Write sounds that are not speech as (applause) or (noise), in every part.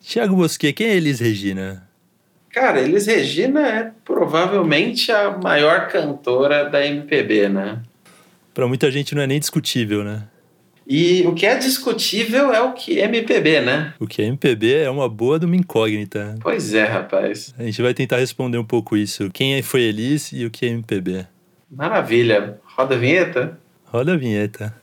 Tiago Bosquet, quem é Elis Regina? Cara, Elis Regina é provavelmente a maior cantora da MPB, né? Para muita gente não é nem discutível, né? E o que é discutível é o que é MPB, né? O que é MPB é uma boa de uma incógnita. Pois é, rapaz. A gente vai tentar responder um pouco isso. Quem é, foi Elis e o que é MPB? Maravilha. Roda a vinheta? Roda a vinheta.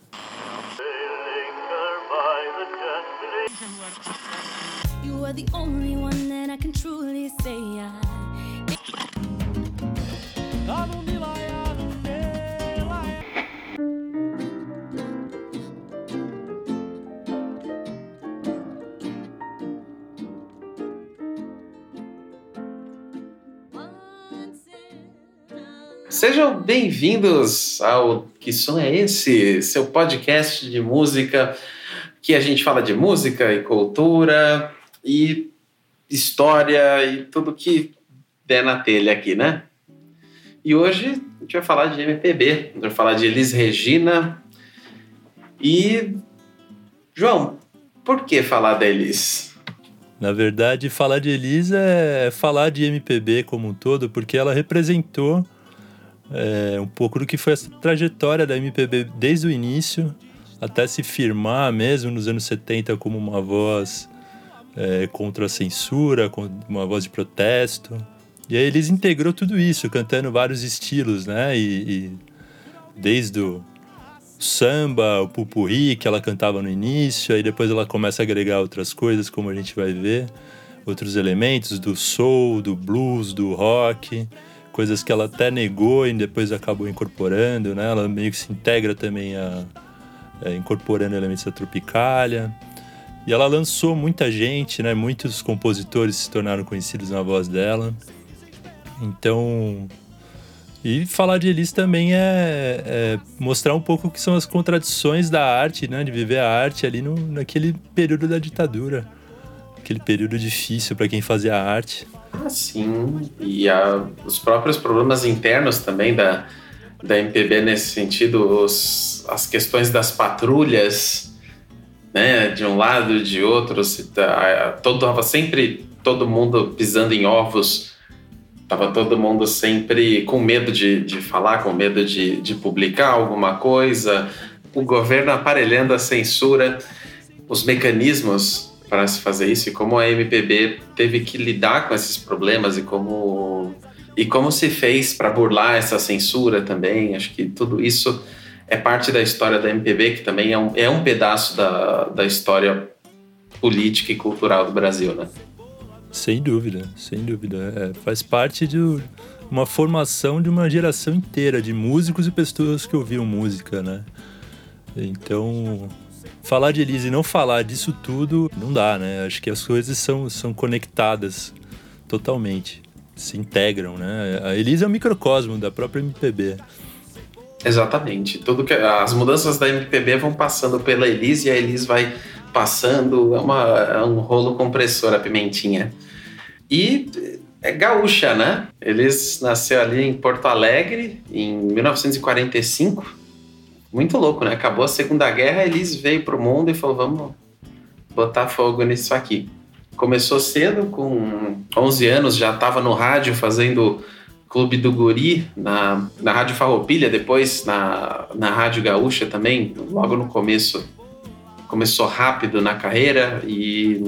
Sejam bem-vindos ao Que Som é Esse? Seu podcast de música, que a gente fala de música e cultura e história e tudo que der na telha aqui, né? E hoje a gente vai falar de MPB, a gente vai falar de Elis Regina e. João, por que falar da Elis? Na verdade, falar de Elis é falar de MPB como um todo, porque ela representou é, um pouco do que foi essa trajetória da MPB desde o início até se firmar mesmo nos anos 70 como uma voz é, contra a censura, uma voz de protesto. E aí eles integrou tudo isso, cantando vários estilos, né? E, e desde o samba, o pupurri que ela cantava no início, aí depois ela começa a agregar outras coisas, como a gente vai ver, outros elementos do soul, do blues, do rock coisas que ela até negou e depois acabou incorporando, né? Ela meio que se integra também a, a incorporando elementos da Tropicália. E ela lançou muita gente, né? Muitos compositores se tornaram conhecidos na voz dela. Então, e falar de Elis também é, é, mostrar um pouco o que são as contradições da arte, né? De viver a arte ali no, naquele período da ditadura. Aquele período difícil para quem fazia arte. Sim. E a, os próprios problemas internos também da, da MPB nesse sentido, os, as questões das patrulhas, né, de um lado, de outro, se tá, todo, tava sempre todo mundo pisando em ovos, tava todo mundo sempre com medo de, de falar, com medo de, de publicar alguma coisa, o governo aparelhando a censura, os mecanismos para se fazer isso e como a MPB teve que lidar com esses problemas e como e como se fez para burlar essa censura também. Acho que tudo isso é parte da história da MPB, que também é um, é um pedaço da, da história política e cultural do Brasil, né? Sem dúvida, sem dúvida. É, faz parte de uma formação de uma geração inteira de músicos e pessoas que ouviam música, né? Então, falar de Elise e não falar disso tudo não dá, né? Acho que as coisas são, são conectadas totalmente, se integram, né? A Elise é um microcosmo da própria MPB. Exatamente. Tudo que as mudanças da MPB vão passando pela Elise e a Elise vai passando, é, uma, é um rolo compressor a pimentinha. E é gaúcha, né? Eles nasceu ali em Porto Alegre em 1945 muito louco, né? Acabou a Segunda Guerra, eles veio pro mundo e falou: vamos botar fogo nisso aqui. Começou cedo, com 11 anos, já estava no rádio fazendo Clube do Guri, na, na Rádio Farroupilha, depois na, na Rádio Gaúcha também, logo no começo. Começou rápido na carreira e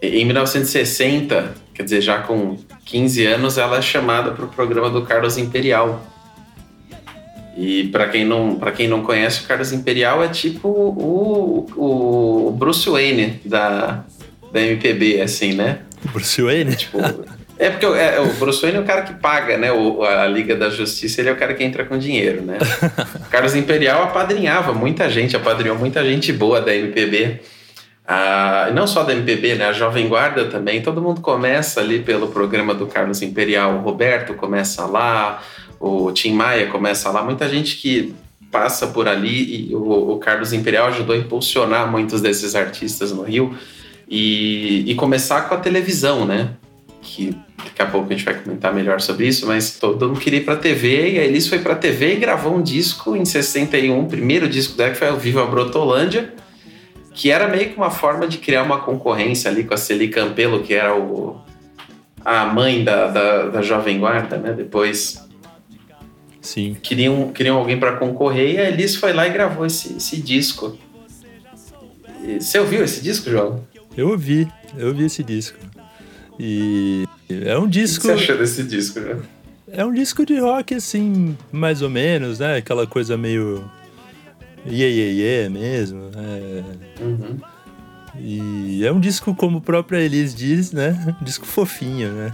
em 1960, quer dizer, já com 15 anos, ela é chamada para o programa do Carlos Imperial, e para quem não para quem não conhece, o Carlos Imperial é tipo o, o Bruce Wayne da, da MPB, assim, né? Bruce Wayne? Tipo, é porque é, o Bruce Wayne é o cara que paga, né? O, a Liga da Justiça, ele é o cara que entra com dinheiro, né? o (laughs) Carlos Imperial apadrinhava muita gente, apadrinhou muita gente boa da MPB. Ah, não só da MPB, né? A Jovem Guarda também. Todo mundo começa ali pelo programa do Carlos Imperial. O Roberto começa lá, o Tim Maia começa lá, muita gente que passa por ali e o, o Carlos Imperial ajudou a impulsionar muitos desses artistas no Rio e, e começar com a televisão, né? Que daqui a pouco a gente vai comentar melhor sobre isso, mas todo mundo queria ir pra TV e a Elis foi pra TV e gravou um disco em 61, o primeiro disco dela que foi ao Viva Brotolândia, que era meio que uma forma de criar uma concorrência ali com a Celi Campelo, que era o, a mãe da, da, da Jovem Guarda, né? Depois Sim. Queriam, queriam alguém para concorrer e a Elis foi lá e gravou esse, esse disco. E, você ouviu esse disco, João? Eu ouvi, eu ouvi esse disco. E é um disco. O que você achou desse disco, né? É um disco de rock, assim, mais ou menos, né? Aquela coisa meio. Iê, iê, iê mesmo. É... Uhum. E é um disco, como a própria Elis diz, né? Um disco fofinho, né?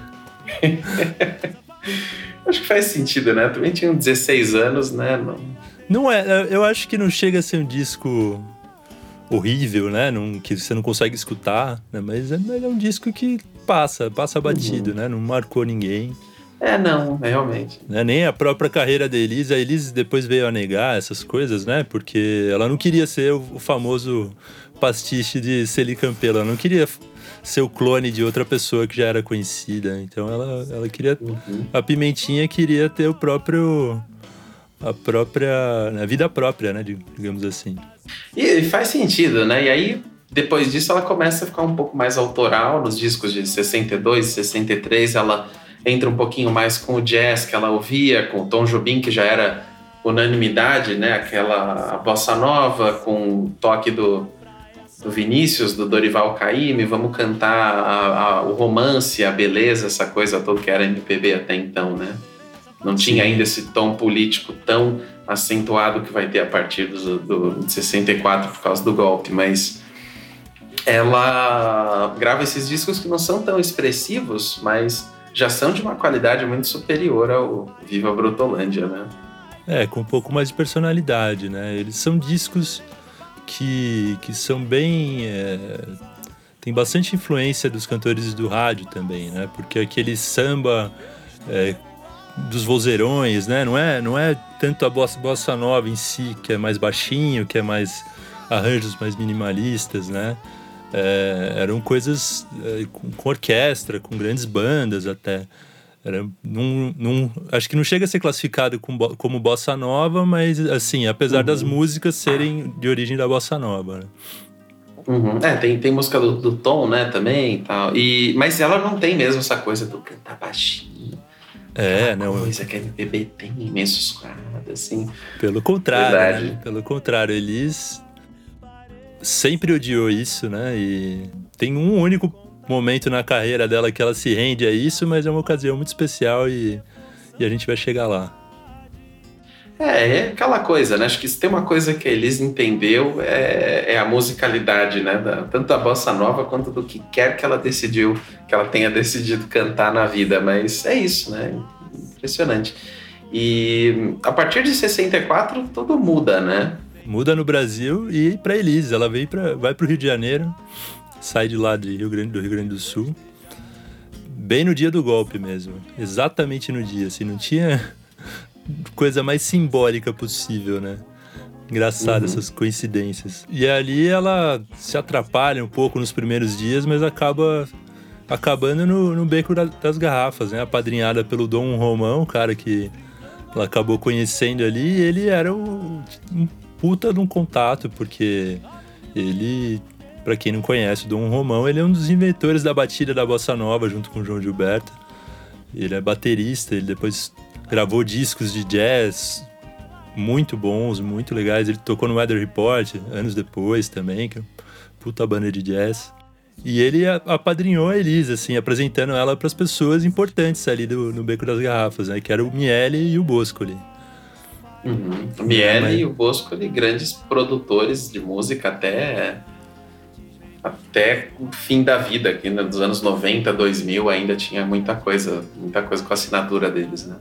(laughs) acho que faz sentido, né? Também tinha 16 anos, né? Não... não é, eu acho que não chega a ser um disco horrível, né? Não, que você não consegue escutar, né? Mas é, é um disco que passa, passa batido, uhum. né? Não marcou ninguém. É, não, realmente. Né? Nem a própria carreira da Elise. A Elise depois veio a negar essas coisas, né? Porque ela não queria ser o, o famoso pastiche de Celi Campelo. Ela não queria ser o clone de outra pessoa que já era conhecida. Então ela, ela queria. Uhum. A Pimentinha queria ter o próprio. A própria. A vida própria, né? Digamos assim. E faz sentido, né? E aí, depois disso, ela começa a ficar um pouco mais autoral nos discos de 62, 63. Ela entra um pouquinho mais com o jazz que ela ouvia, com o Tom Jobim, que já era unanimidade, né? Aquela bossa nova com o toque do, do Vinícius, do Dorival Caymmi, vamos cantar a, a, o romance, a beleza, essa coisa toda que era MPB até então, né? Não tinha ainda esse tom político tão acentuado que vai ter a partir do, do, de 64 por causa do golpe, mas ela grava esses discos que não são tão expressivos, mas já são de uma qualidade muito superior ao Viva Brutolândia, né? É, com um pouco mais de personalidade, né? Eles são discos que, que são bem. É, tem bastante influência dos cantores do rádio também, né? Porque aquele samba é, dos vozeirões, né? Não é, não é tanto a bossa, bossa nova em si, que é mais baixinho, que é mais arranjos mais minimalistas, né? É, eram coisas é, com, com, orquestra, com grandes bandas até. Era num, num, acho que não chega a ser classificado como, como bossa nova, mas assim, apesar uhum. das músicas serem de origem da bossa nova. Né? Uhum. É, tem, tem música do, do Tom, né, também e tal. E, mas ela não tem mesmo essa coisa do cantar baixinho. É, não. coisa que a MPB tem imensos quadros, assim. Pelo contrário, né? pelo contrário, eles sempre odiou isso, né? E tem um único momento na carreira dela que ela se rende a isso, mas é uma ocasião muito especial e, e a gente vai chegar lá. É, é aquela coisa, né? Acho que se tem uma coisa que a Elis entendeu é, é a musicalidade, né? Da, tanto da bossa nova quanto do que quer que ela decidiu, que ela tenha decidido cantar na vida. Mas é isso, né? Impressionante. E a partir de 64 tudo muda, né? Muda no Brasil e para Elis, ela veio para vai para o Rio de Janeiro sai de lá de Rio Grande, do Rio Grande do Sul, bem no dia do golpe mesmo. Exatamente no dia, assim, não tinha (laughs) coisa mais simbólica possível, né? Engraçado uhum. essas coincidências. E ali ela se atrapalha um pouco nos primeiros dias, mas acaba acabando no, no beco das garrafas, né? Apadrinhada pelo Dom Romão, o cara que ela acabou conhecendo ali, ele era o, um puta de um contato, porque ele para quem não conhece, o Dom Romão, ele é um dos inventores da batida da bossa nova junto com o João Gilberto. Ele é baterista, ele depois gravou discos de jazz muito bons, muito legais. Ele tocou no Weather Report anos depois também, que é uma puta banda de jazz. E ele apadrinhou a Elisa, assim, apresentando ela para as pessoas importantes ali do, no Beco das Garrafas, né? Que era o Miele e o Boscoli. Uhum. O Miele Mas... e o Boscoli, grandes produtores de música até até o fim da vida, aqui né, dos anos 90, 2000, ainda tinha muita coisa, muita coisa com a assinatura deles, né?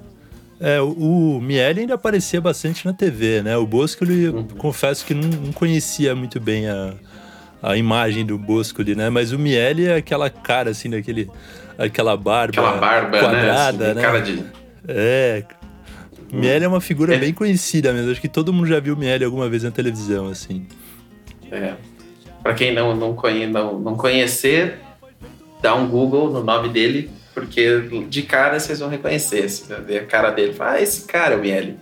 É, o, o Miele ainda aparecia bastante na TV, né? O Boscoli, uhum. confesso que não, não, conhecia muito bem a, a imagem do Boscoli, né? Mas o Miele é aquela cara, assim, daquele... Aquela barba Aquela barba, né? quadrada, assim, né? Cara de... É... Miele é uma figura é. bem conhecida mesmo. Acho que todo mundo já viu Miele alguma vez na televisão, assim. É. Para quem não, não, conhe, não, não conhecer, dá um Google no nome dele, porque de cara vocês vão reconhecer. Você vai ver a cara dele e ah, esse cara é o Miele.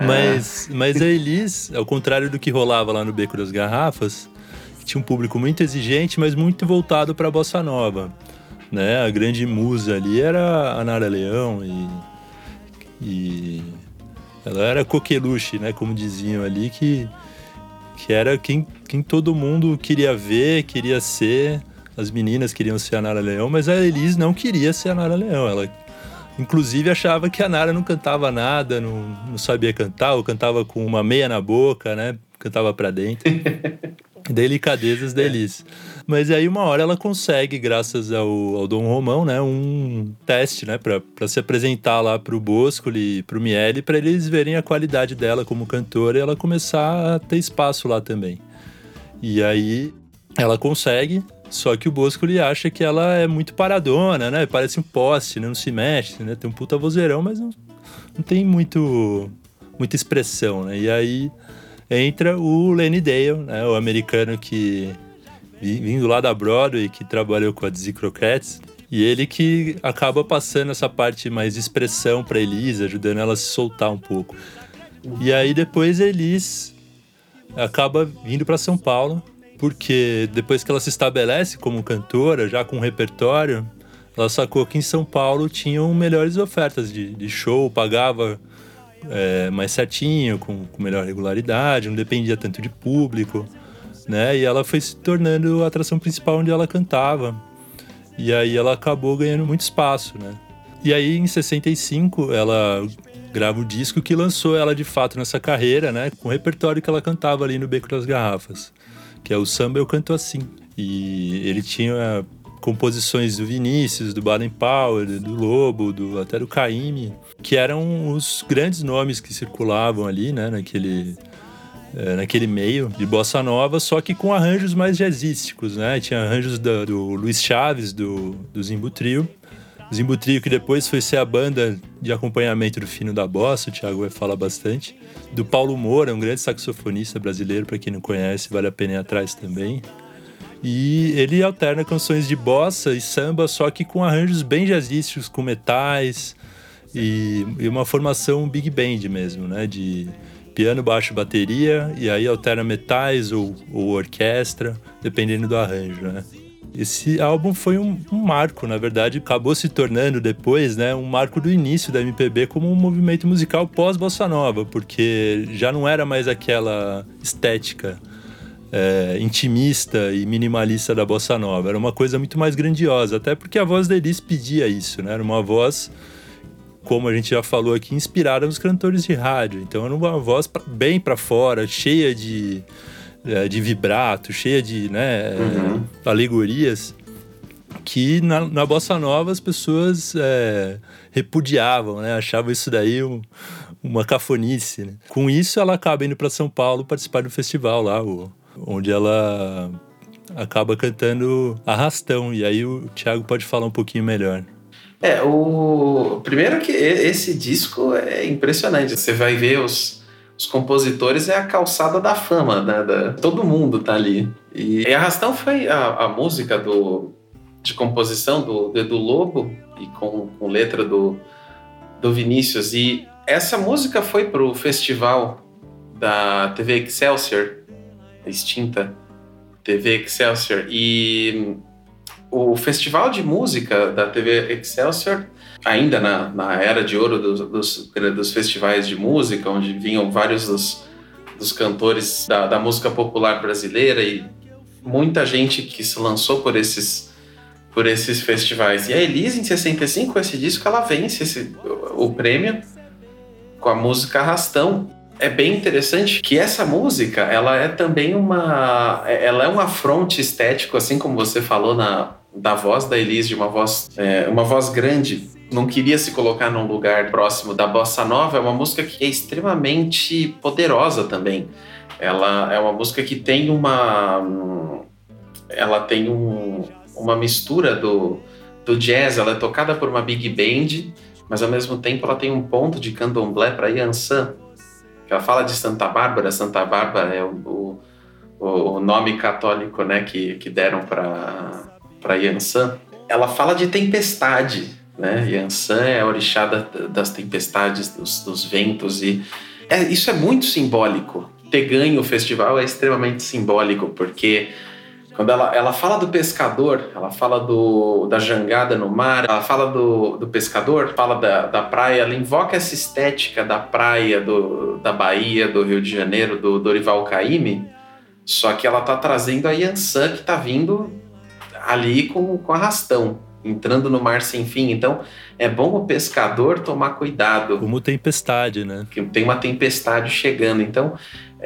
Mas, ah. mas a Elis, ao contrário do que rolava lá no Beco das Garrafas, tinha um público muito exigente, mas muito voltado para a bossa nova. Né? A grande musa ali era a Nara Leão e, e ela era coqueluche, né? Como diziam ali, que, que era quem, quem todo mundo queria ver, queria ser. As meninas queriam ser a Nara Leão, mas a Elis não queria ser a Nara Leão. Ela, inclusive, achava que a Nara não cantava nada, não, não sabia cantar, ou cantava com uma meia na boca, né? Cantava para dentro. (laughs) Delicadezas da Elis. Mas aí uma hora ela consegue, graças ao, ao Dom Romão, né, um teste, né, para se apresentar lá pro Boscoli e pro Miele, para eles verem a qualidade dela como cantora e ela começar a ter espaço lá também. E aí ela consegue, só que o Boscoli acha que ela é muito paradona, né? Parece um poste, né? não se mexe, né? Tem um puta vozeirão, mas não, não tem muito muita expressão, né? E aí entra o Lenny Dale, né? O americano que vindo lá da Broadway, que trabalhou com a Dizzy Croquettes. E ele que acaba passando essa parte mais de expressão para Elise, ajudando ela a se soltar um pouco. E aí depois Elis acaba vindo para São Paulo, porque depois que ela se estabelece como cantora, já com um repertório, ela sacou que em São Paulo tinham melhores ofertas de, de show, pagava é, mais certinho, com, com melhor regularidade, não dependia tanto de público né? E ela foi se tornando a atração principal onde ela cantava. E aí ela acabou ganhando muito espaço, né? E aí em 65 ela grava o disco que lançou ela de fato nessa carreira, né? Com o repertório que ela cantava ali no Beco das Garrafas, que é o Samba Eu Canto Assim. E ele tinha composições do Vinícius, do Baden Powell, do Lobo, do, até do Caymmi, que eram os grandes nomes que circulavam ali, né? Naquele é, naquele meio de bossa nova, só que com arranjos mais jazzísticos, né? Tinha arranjos do, do Luiz Chaves, do, do Zimbu Trio. Zimbu Trio que depois foi ser a banda de acompanhamento do Fino da Bossa, o Thiago vai falar bastante. Do Paulo Moura, um grande saxofonista brasileiro, para quem não conhece, vale a pena ir atrás também. E ele alterna canções de bossa e samba, só que com arranjos bem jazzísticos, com metais e, e uma formação big band mesmo, né? De, piano, baixo, bateria, e aí alterna metais ou, ou orquestra, dependendo do arranjo, né? Esse álbum foi um, um, marco, na verdade, acabou se tornando depois, né, um marco do início da MPB como um movimento musical pós-bossa nova, porque já não era mais aquela estética é, intimista e minimalista da bossa nova, era uma coisa muito mais grandiosa, até porque a voz da Elis pedia isso, né, era uma voz como a gente já falou aqui, inspirada nos cantores de rádio. Então era uma voz bem para fora, cheia de, é, de vibrato, cheia de né, uhum. alegorias, que na, na, Bossa Nova as pessoas é, repudiavam, né? achavam isso daí um, uma cafonice. Né? Com isso, ela acaba indo para São Paulo participar do festival lá, o, onde ela acaba cantando Arrastão. E aí o Thiago pode falar um pouquinho melhor. É, o. Primeiro que esse disco é impressionante. Você vai ver os, os compositores, é a calçada da fama, né? Da, todo mundo tá ali. E, e Arrastão foi a, a música do, de composição do Edu Lobo e com, com letra do, do Vinícius. E essa música foi pro festival da TV Excelsior, extinta TV Excelsior. E o Festival de Música da TV Excelsior, ainda na, na era de ouro dos, dos, dos, festivais de música, onde vinham vários dos, dos cantores da, da, música popular brasileira e muita gente que se lançou por esses, por esses festivais. E a Elise, em 65, com esse disco, ela vence esse, o, prêmio com a música Arrastão, é bem interessante que essa música ela é também uma ela é um afronte estético assim como você falou na da voz da Elise, de uma voz, é, uma voz grande, não queria se colocar num lugar próximo da bossa nova, é uma música que é extremamente poderosa também. Ela é uma música que tem uma ela tem um, uma mistura do, do jazz, ela é tocada por uma big band, mas ao mesmo tempo ela tem um ponto de candomblé para Yansan. Ela fala de Santa Bárbara, Santa Bárbara é o, o, o nome católico né, que, que deram para Yansan, ela fala de tempestade, né? Yansan é a orixá da, das tempestades, dos, dos ventos e é, isso é muito simbólico. Ter ganho o festival é extremamente simbólico porque Quando ela, ela fala do pescador, ela fala do, da jangada no mar, ela fala do, do pescador, fala da, da praia, ela invoca essa estética da praia, do, da Bahia, do Rio de Janeiro, do Dorival Caymmi, só que ela tá trazendo a Yansan que tá vindo ali com, com arrastão, entrando no mar sem fim. Então, é bom o pescador tomar cuidado. Como tempestade, né? Que tem uma tempestade chegando. Então,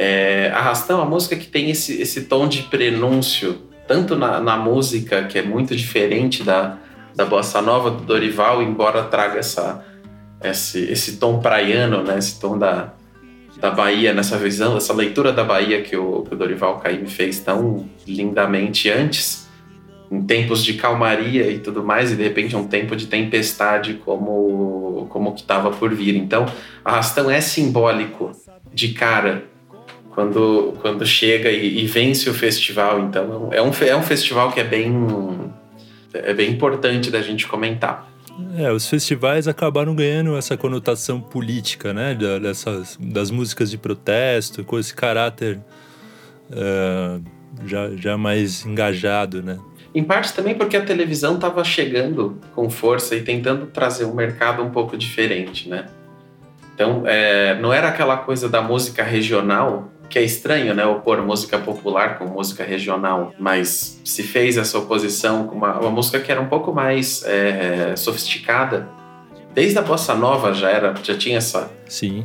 é, Arrastão é uma música que tem esse, esse tom de prenúncio, tanto na, na música, que é muito diferente da, da bossa nova do Dorival, embora traga essa, esse, esse tom praiano, né? esse tom da, da Bahia, nessa visão, essa leitura da Bahia que o, que o Dorival Caymmi fez tão lindamente antes, em tempos de calmaria e tudo mais, e de repente um tempo de tempestade como, como que estava por vir. Então, Arrastão é simbólico de cara quando, quando chega e, e, vence o festival. Então é um, é um festival que é bem, é bem importante da gente comentar. É, os festivais acabaram ganhando essa conotação política, né? Dessas, das músicas de protesto, com esse caráter uh, já, já mais engajado, né? Em parte também porque a televisão estava chegando com força e tentando trazer um mercado um pouco diferente, né? Então, é, não era aquela coisa da música regional que é estranho, né, opor música popular com música regional, mas se fez essa oposição com uma, uma música que era um pouco mais é, sofisticada. Desde a bossa nova já era, já tinha essa. Sim,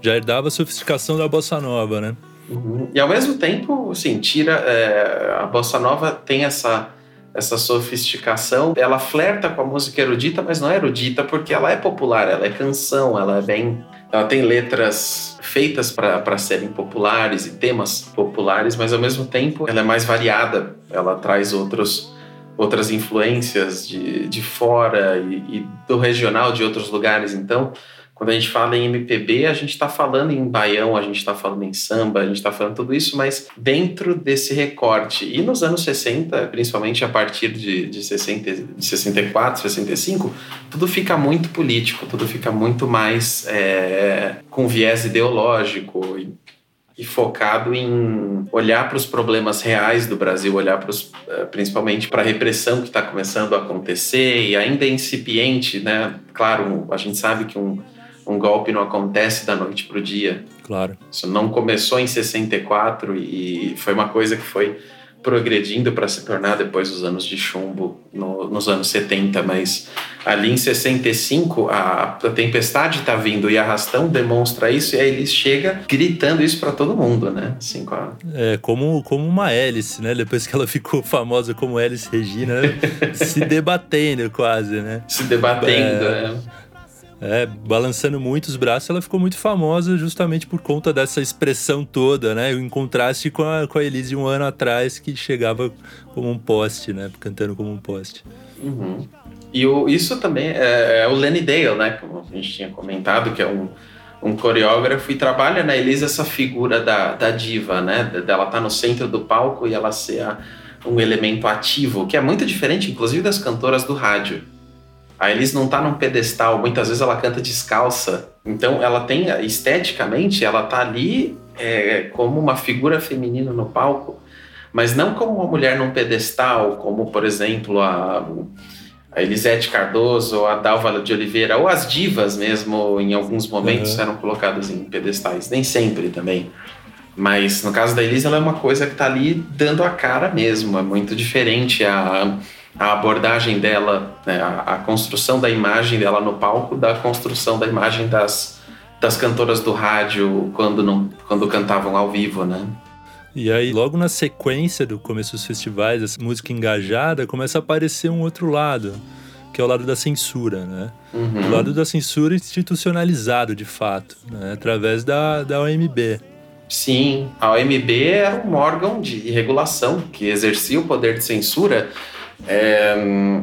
já herdava a sofisticação da bossa nova, né? Uhum. E ao mesmo tempo, sim, tira é, a bossa nova tem essa essa sofisticação. Ela flerta com a música erudita, mas não é erudita porque ela é popular, ela é canção, ela é bem ela tem letras feitas para serem populares e temas populares, mas ao mesmo tempo ela é mais variada. Ela traz outros, outras influências de, de fora e, e do regional de outros lugares. Então, quando a gente fala em MPB, a gente está falando em baião, a gente está falando em samba, a gente está falando tudo isso, mas dentro desse recorte. E nos anos 60, principalmente a partir de, de, 60, de 64, 65, tudo fica muito político, tudo fica muito mais é, com viés ideológico e, e focado em olhar para os problemas reais do Brasil, olhar é, principalmente para a repressão que está começando a acontecer e ainda é incipiente, né? Claro, a gente sabe que um um golpe não acontece da noite para o dia. Claro. Isso não começou em 64 e foi uma coisa que foi progredindo para se tornar depois dos anos de chumbo no, nos anos 70, mas ali em 65 a, a tempestade está vindo e arrastão demonstra isso e aí ele chega gritando isso para todo mundo, né? Assim, a... É como como uma hélice, né? Depois que ela ficou famosa como hélice Regina, (laughs) se debatendo quase, né? Se debatendo, é... né? É, balançando muito os braços, ela ficou muito famosa justamente por conta dessa expressão toda, né? Em contraste com a, com a Elise um ano atrás, que chegava como um poste, né? Cantando como um poste. Uhum. E o, isso também é, é, o Lenny Dale, né? Como a gente tinha comentado, que é um, um coreógrafo e trabalha na Elise essa figura da, da diva, né? Dela estar tá no centro do palco e ela ser a, um elemento ativo, que é muito diferente, inclusive, das cantoras do rádio. A Elise não tá num pedestal, muitas vezes ela canta descalça. Então ela tem, esteticamente, ela tá ali é, como uma figura feminina no palco, mas não como uma mulher num pedestal, como por exemplo a, a Elisete Cardoso, a Dalva de Oliveira, ou as divas mesmo, em alguns momentos uhum. eram colocadas em pedestais, nem sempre também. Mas no caso da Elise, ela é uma coisa que tá ali dando a cara mesmo, é muito diferente. A, a abordagem dela, né, a, a, construção da imagem dela no palco, da construção da imagem das, das cantoras do rádio quando, não, quando cantavam ao vivo, né? E aí, logo na sequência do começo dos festivais, essa música engajada começa a aparecer um outro lado, que é o lado da censura, né? Uhum. O lado da censura institucionalizado, de fato, né? através da, da OMB. Sim, a OMB era um órgão de regulação que exercia o poder de censura é,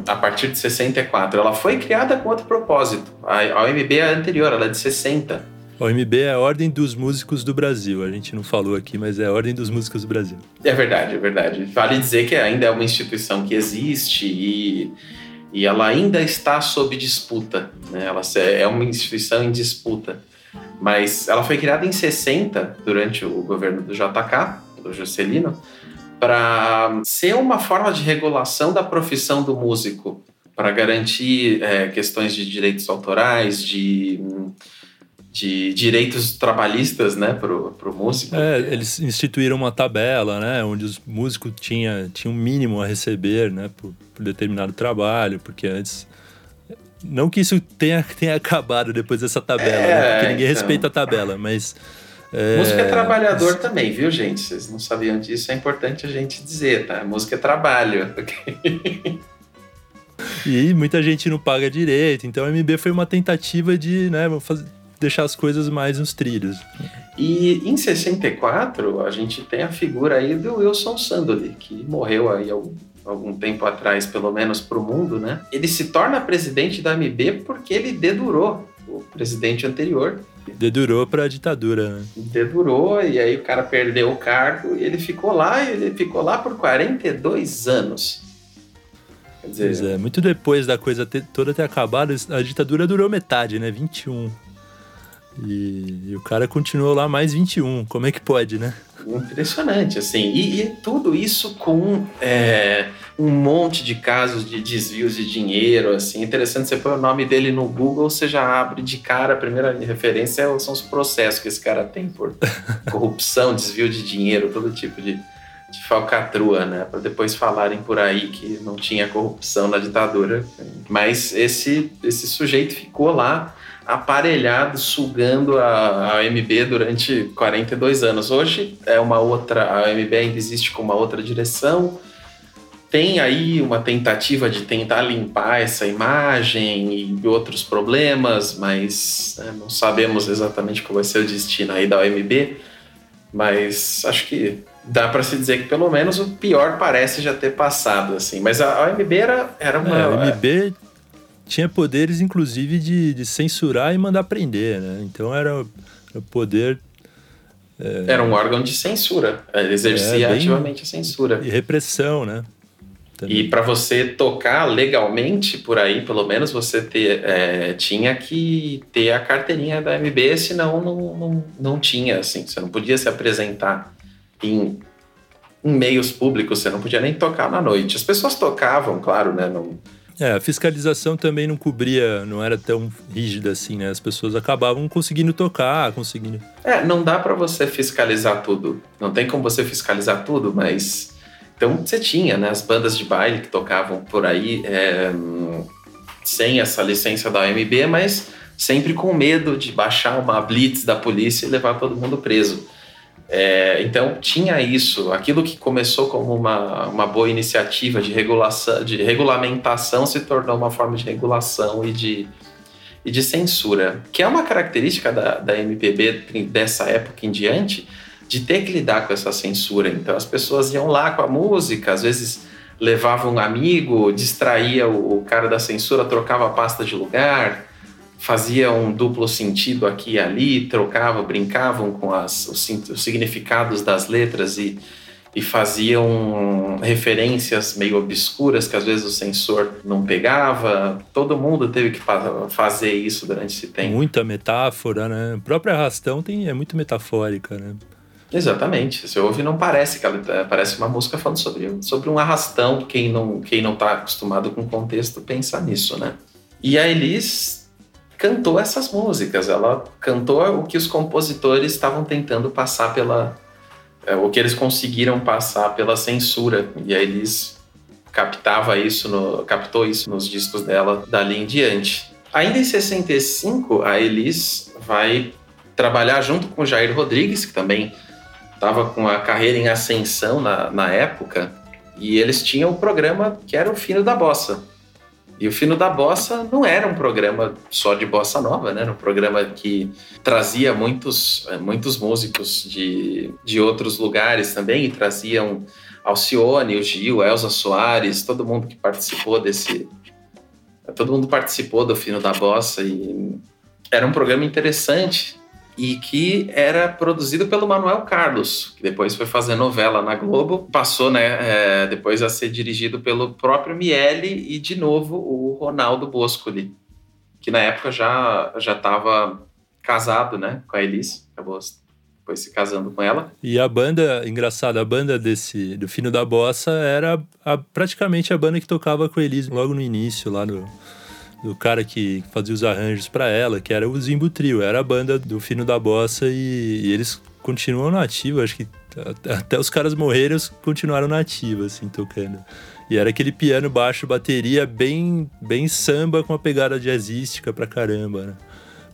a partir de 64. Ela foi criada com outro propósito. A, OMB é anterior, ela é de 60. A OMB é a Ordem dos Músicos do Brasil. A gente não falou aqui, mas é a Ordem dos Músicos do Brasil. É verdade, é verdade. Vale dizer que ainda é uma instituição que existe e, e ela ainda está sob disputa. Né? Ela é uma instituição em disputa. Mas ela foi criada em 60, durante o governo do JK, do Juscelino, para ser uma forma de regulação da profissão do músico, para garantir é, questões de direitos autorais, de de direitos trabalhistas, né, pro, pro músico. É, eles instituíram uma tabela, né, onde os músicos tinham tinha um mínimo a receber, né, por, por, determinado trabalho, porque antes... Não que isso tenha, tenha acabado depois dessa tabela, é, né, porque ninguém então... respeita a tabela, mas... É... Música é trabalhador também, viu, gente? Vocês não sabiam disso, é importante a gente dizer, tá? Música é trabalho. (laughs) e muita gente não paga direito, então a MB foi uma tentativa de, né, fazer, deixar as coisas mais nos trilhos. E em 64, a gente tem a figura aí do Wilson Sandoli, que morreu aí algum, algum tempo atrás, pelo menos para o mundo, né? Ele se torna presidente da MB porque ele dedurou presidente anterior. Dedurou para a ditadura, né? Dedurou, e aí o cara perdeu o cargo e ele ficou lá, e ele ficou lá por 42 anos. Quer dizer, pois é, muito depois da coisa ter, toda ter acabado, a ditadura durou metade, né? 21. E, e, o cara continuou lá mais 21. Como é que pode, né? Impressionante, assim. E, e tudo isso com é, um monte de casos de desvios de dinheiro, assim. Interessante, você põe o nome dele no Google, você já abre de cara, a primeira referência são os processos que esse cara tem por (laughs) corrupção, desvio de dinheiro, todo tipo de, de falcatrua, né? Para depois falarem por aí que não tinha corrupção na ditadura. Mas esse, esse sujeito ficou lá aparelhado, sugando a, a durante 42 anos. Hoje é uma outra, a MB ainda existe com uma outra direção. Tem aí uma tentativa de tentar limpar essa imagem e outros problemas, mas né, não sabemos exatamente qual vai ser o destino aí da OMB. Mas acho que dá para se dizer que pelo menos o pior parece já ter passado, assim. Mas a OMB era, era uma. É, a OMB tinha poderes, inclusive, de, de censurar e mandar prender, né? Então era, o poder. É, era um órgão de censura, ele exercia é, ativamente a censura. E repressão, né? Também. E para você tocar legalmente por aí, pelo menos você ter, é, tinha que ter a carteirinha da MB, senão não, não, não tinha, assim, você não podia se apresentar em, em meios públicos, você não podia nem tocar na noite. As pessoas tocavam, claro, né? Não, é, a fiscalização também não cobria, não era tão rígida assim, né? As pessoas acabavam conseguindo tocar, conseguindo. É, não dá para você fiscalizar tudo. Não tem como você fiscalizar tudo, mas. Então você tinha, né? As bandas de baile que tocavam por aí é... sem essa licença da OMB, mas sempre com medo de baixar uma blitz da polícia e levar todo mundo preso. É, então tinha isso, aquilo que começou como uma, uma boa iniciativa de regulação, de regulamentação se tornou uma forma de regulação e de, e de censura, que é uma característica da, da MPB dessa época em diante, de ter que lidar com essa censura. Então as pessoas iam lá com a música, às vezes levavam um amigo, distraía o, o cara da censura, trocava a pasta de lugar, fazia um duplo sentido aqui e ali, trocavam, brincavam com as, os, os significados das letras e, e faziam referências meio obscuras que às vezes o sensor não pegava. Todo mundo teve que fazer isso durante esse tempo. Muita metáfora, né? A própria arrastão tem, é muito metafórica, né? Exatamente. Você ouve não parece que ela é, parece uma música falando sobre, sobre um arrastão. Quem não quem não está acostumado com o contexto pensa nisso, né? E a Elis cantou essas músicas. Ela cantou o que os compositores estavam tentando passar pela. É, o que eles conseguiram passar pela censura. E aí eles captava isso no, captou isso nos discos dela dali em diante. Ainda em 65, a Elis vai trabalhar junto com Jair Rodrigues, que também estava com a carreira em ascensão na, na época, e eles tinham o um programa que era o Fino da Bossa e o Fino da Bossa não era um programa só de bossa nova, né? Era um programa que trazia muitos, eh, muitos músicos de, de outros lugares também, e traziam Alcione, o Gil, Elza Soares, todo mundo que participou desse. Todo mundo participou do Fino da Bossa e era um programa interessante e que era produzido pelo Manuel Carlos, que depois foi fazer novela na Globo, passou né, é, depois a ser dirigido pelo próprio Miele e de novo o Ronaldo Boscoli, que na época já já estava casado né, com a Elis, acabou depois se casando com ela. E a banda, engraçado, a banda desse do Fino da Bossa era a, praticamente a banda que tocava com a Elise logo no início, lá no do cara que fazia os arranjos para ela, que era o Zimbo Trio, era a banda do Fino da Bossa e, e eles continuam na ativa, acho que até os caras morreram, eles continuaram na ativa, assim, tocando. E era aquele piano, baixo, bateria bem, bem samba com uma pegada jazzística pra caramba, né?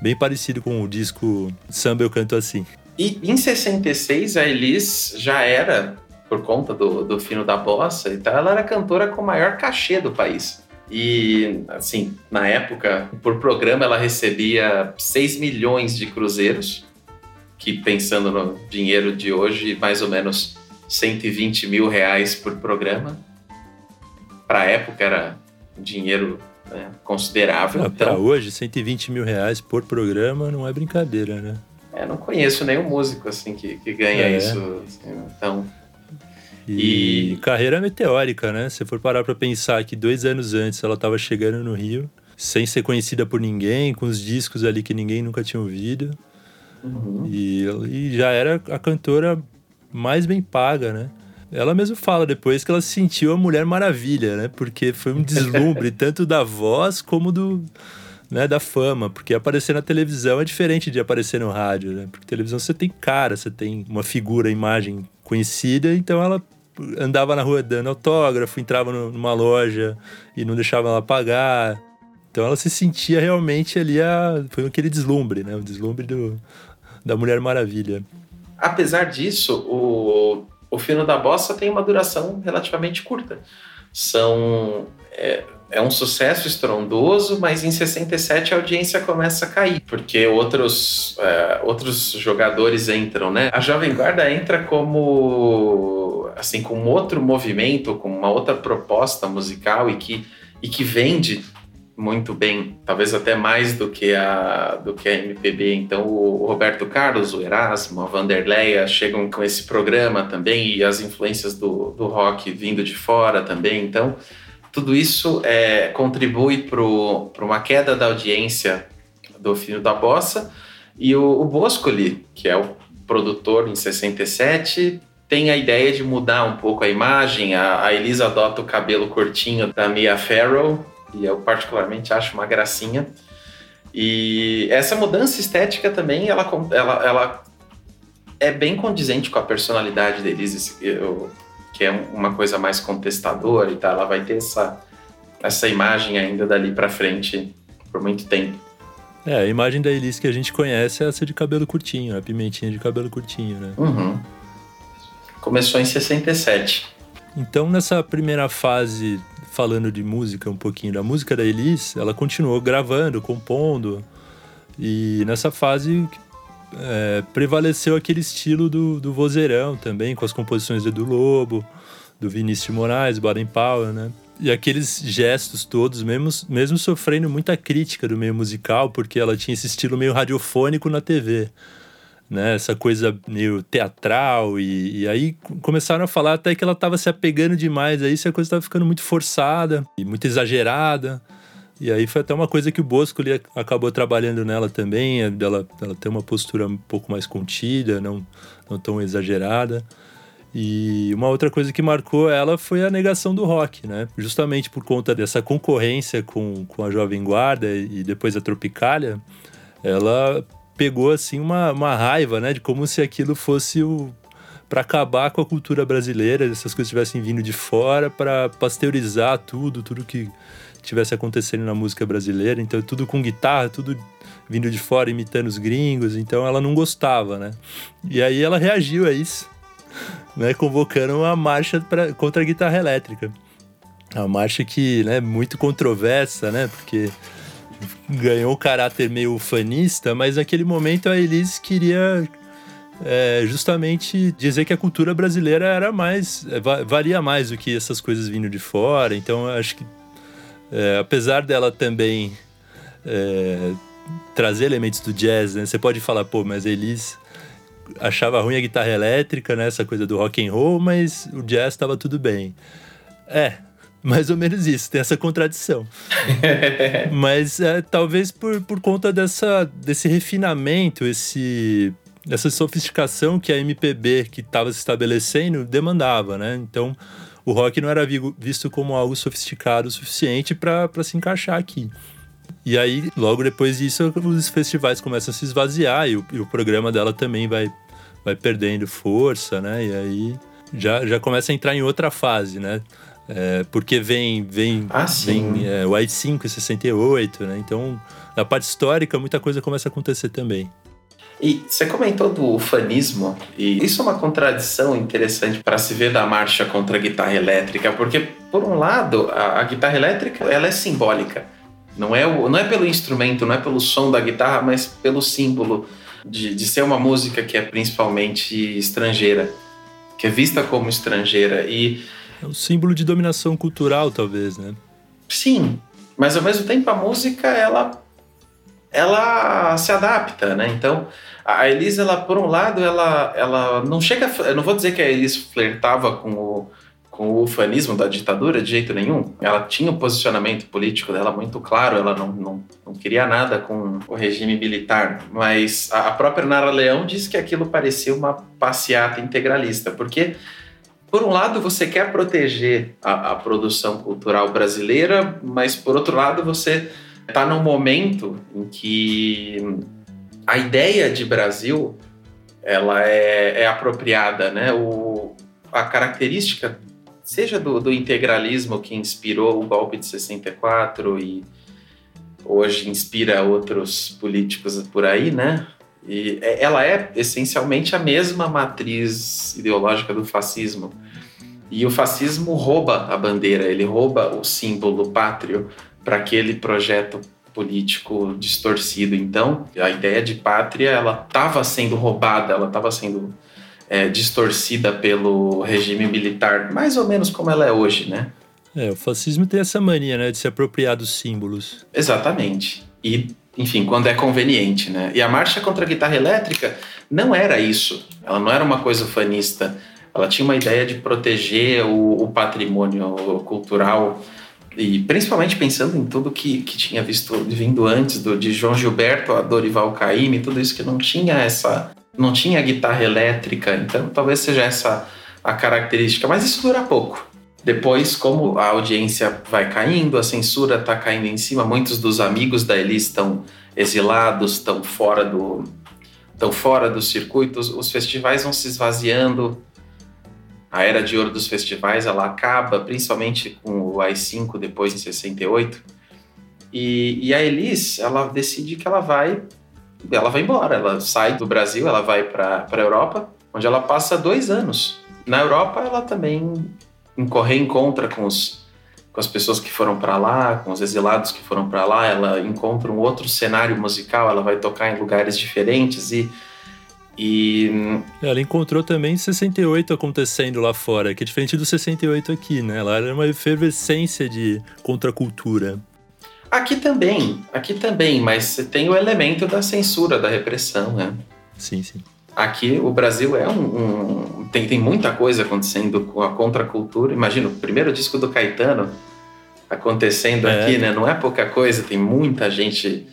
Bem parecido com o disco Samba Eu Canto Assim. E em 66, a Elis já era, por conta do, do fino da bossa e tal, ela era cantora com o maior cachê do país. E, assim, na época, por programa, ela recebia 6 milhões de cruzeiros, que pensando no dinheiro de hoje, mais ou menos 120 mil reais por programa. Para a época era dinheiro né, considerável. Ah, então, Para hoje, 120 mil reais por programa não é brincadeira, né? É, não conheço nenhum músico assim que, que ganha é. isso. Assim, então. E, e, carreira meteórica, né? Se for parar para pensar que dois anos antes ela estava chegando no Rio, sem ser conhecida por ninguém, com os discos ali que ninguém nunca tinha ouvido. Uhum. E, e já era a cantora mais bem paga, né? Ela mesmo fala depois que ela se sentiu a Mulher Maravilha, né? Porque foi um deslumbre (laughs) tanto da voz como do, né, da fama, porque aparecer na televisão é diferente de aparecer no rádio, né? Porque televisão você tem cara, você tem uma figura, imagem conhecida, então ela andava na rua dando autógrafo, entrava numa loja e não deixava ela pagar. Então ela se sentia realmente ali a foi aquele deslumbre, né? O deslumbre do da Mulher Maravilha. Apesar disso, o, o fino da bossa tem uma duração relativamente curta. São. É, é um sucesso estrondoso, mas em 67 a audiência começa a cair, porque outros, é, outros jogadores entram, né? A Jovem Guarda entra como. assim, com outro movimento, com uma outra proposta musical e que, e que vende muito bem, talvez até mais do que a do que a MPB. Então o Roberto Carlos, o Erasmo, a Vanderleia chegam com esse programa também e as influências do, do rock vindo de fora também. Então tudo isso é, contribui para uma queda da audiência do Fino da Bossa e o, o Boscoli, que é o produtor em 67, tem a ideia de mudar um pouco a imagem. A, a Elisa adota o cabelo curtinho da Mia Farrow, e eu particularmente acho uma gracinha. E essa mudança estética também, ela, ela, ela é bem condizente com a personalidade deles, que é uma coisa mais contestadora e tal. Ela vai ter essa, essa imagem ainda dali para frente por muito tempo. É, a imagem da Elise que a gente conhece é essa de cabelo curtinho, a pimentinha de cabelo curtinho, né? Uhum. Começou em 67. Então, nessa primeira fase falando de música um pouquinho, da música da Elis, ela continuou gravando, compondo. E nessa fase é, prevaleceu aquele estilo do, do vozeirão também, com as composições do Edu Lobo, do Vinícius de Moraes, Baden Powell, né? E aqueles gestos todos, mesmo, mesmo sofrendo muita crítica do meio musical, porque ela tinha esse estilo meio radiofônico na TV né? Essa coisa meio teatral e, e aí começaram a falar até que ela estava se apegando demais aí, se a coisa estava ficando muito forçada e muito exagerada. E aí foi até uma coisa que o Bosco ali acabou trabalhando nela também, é dela, ter uma postura um pouco mais contida, não, não tão exagerada. E uma outra coisa que marcou ela foi a negação do rock, né? Justamente por conta dessa concorrência com, com a Jovem Guarda e depois a Tropicália, ela pegou assim uma, uma raiva, né? De como se aquilo fosse o para acabar com a cultura brasileira, essas coisas tivessem vindo de fora para pasteurizar tudo, tudo que tivesse acontecendo na música brasileira. Então tudo com guitarra, tudo vindo de fora imitando os gringos. Então ela não gostava, né? E aí ela reagiu a isso, (laughs) né? Convocando uma marcha pra, contra a guitarra elétrica. Uma marcha que, né, muito controversa, né? Porque ganhou um caráter meio fanista, mas naquele momento a Elise queria é, justamente dizer que a cultura brasileira era mais. É, valia mais do que essas coisas vindo de fora. Então acho que, é, apesar dela também é, trazer elementos do jazz, né? Você pode falar, pô, mas a Elise achava ruim a guitarra elétrica, né? Essa coisa do rock and roll, mas o jazz estava tudo bem. É, mais ou menos isso, tem essa contradição. (laughs) Mas é, talvez por, por conta dessa, desse refinamento, esse, essa sofisticação que a MPB que estava se estabelecendo demandava, né? Então, o rock não era visto como algo sofisticado o suficiente para se encaixar aqui. E aí, logo depois disso, os festivais começam a se esvaziar e o, e o programa dela também vai, vai perdendo força, né? E aí já, já começa a entrar em outra fase, né? É, porque vem, vem, ah, vem é, o AI-5 em 68, né? Então, na parte histórica, muita coisa começa a acontecer também. E você comentou do ufanismo, e isso é uma contradição interessante para se ver da marcha contra a guitarra elétrica, porque, por um lado, a, a guitarra elétrica ela é simbólica. Não é, o, não é pelo instrumento, não é pelo som da guitarra, mas pelo símbolo de, de ser uma música que é principalmente estrangeira, que é vista como estrangeira. E, é um símbolo de dominação cultural, talvez, né? Sim, mas ao mesmo tempo a música, ela ela se adapta, né? Então, a Elise, ela, por um lado, ela, ela não chega. Eu não vou dizer que a Elise flertava com o, com o ufanismo da ditadura de jeito nenhum. Ela tinha o posicionamento político dela muito claro, ela não, não, não queria nada com o regime militar. Mas a, a própria Nara Leão disse que aquilo parecia uma passeata integralista, porque. Por um lado, você quer proteger a, a produção cultural brasileira, mas por outro lado, você está num momento em que a ideia de Brasil ela é, é apropriada, né? O, a característica, seja do, do, integralismo que inspirou o golpe de 64 e hoje inspira outros políticos por aí, né? E é, ela é essencialmente a mesma matriz ideológica do fascismo. E o fascismo rouba a bandeira, ele rouba o símbolo pátrio para aquele projeto político distorcido. Então, a ideia de pátria ela estava sendo roubada, ela estava sendo é, distorcida pelo regime militar, mais ou menos como ela é hoje, né? É, o fascismo tem essa mania, né, de se apropriar dos símbolos. Exatamente. E, enfim, quando é conveniente, né? E a marcha contra a guitarra elétrica não era isso. Ela não era uma coisa fanista. Ela tinha uma ideia de proteger o, o patrimônio cultural e principalmente pensando em tudo que, que tinha visto vindo antes do, de João Gilberto a Dorival Caymmi, tudo isso que não tinha essa não tinha guitarra elétrica, então talvez seja essa a característica, mas isso dura pouco. Depois, como a audiência vai caindo, a censura está caindo em cima, muitos dos amigos da Elis estão exilados, estão fora do estão fora dos circuitos, os festivais vão se esvaziando, a era de ouro dos festivais ela acaba, principalmente com o AI-5 depois em 68. E, e a Elis, ela decide que ela vai, ela vai embora. Ela sai do Brasil, ela vai para a Europa, onde ela passa dois anos. Na Europa, ela também reencontra com os com as pessoas que foram para lá, com os exilados que foram para lá, ela encontra um outro cenário musical, ela vai tocar em lugares diferentes e e. Ela encontrou também 68 acontecendo lá fora, que é diferente do 68 aqui, né? Lá era uma efervescência de contracultura. Aqui também, aqui também, mas você tem o elemento da censura, da repressão, né? Sim, sim. Aqui o Brasil é um, um tem, tem muita coisa acontecendo com a contracultura. Imagina, o primeiro disco do Caetano acontecendo é. aqui, né? Não é pouca coisa, tem muita gente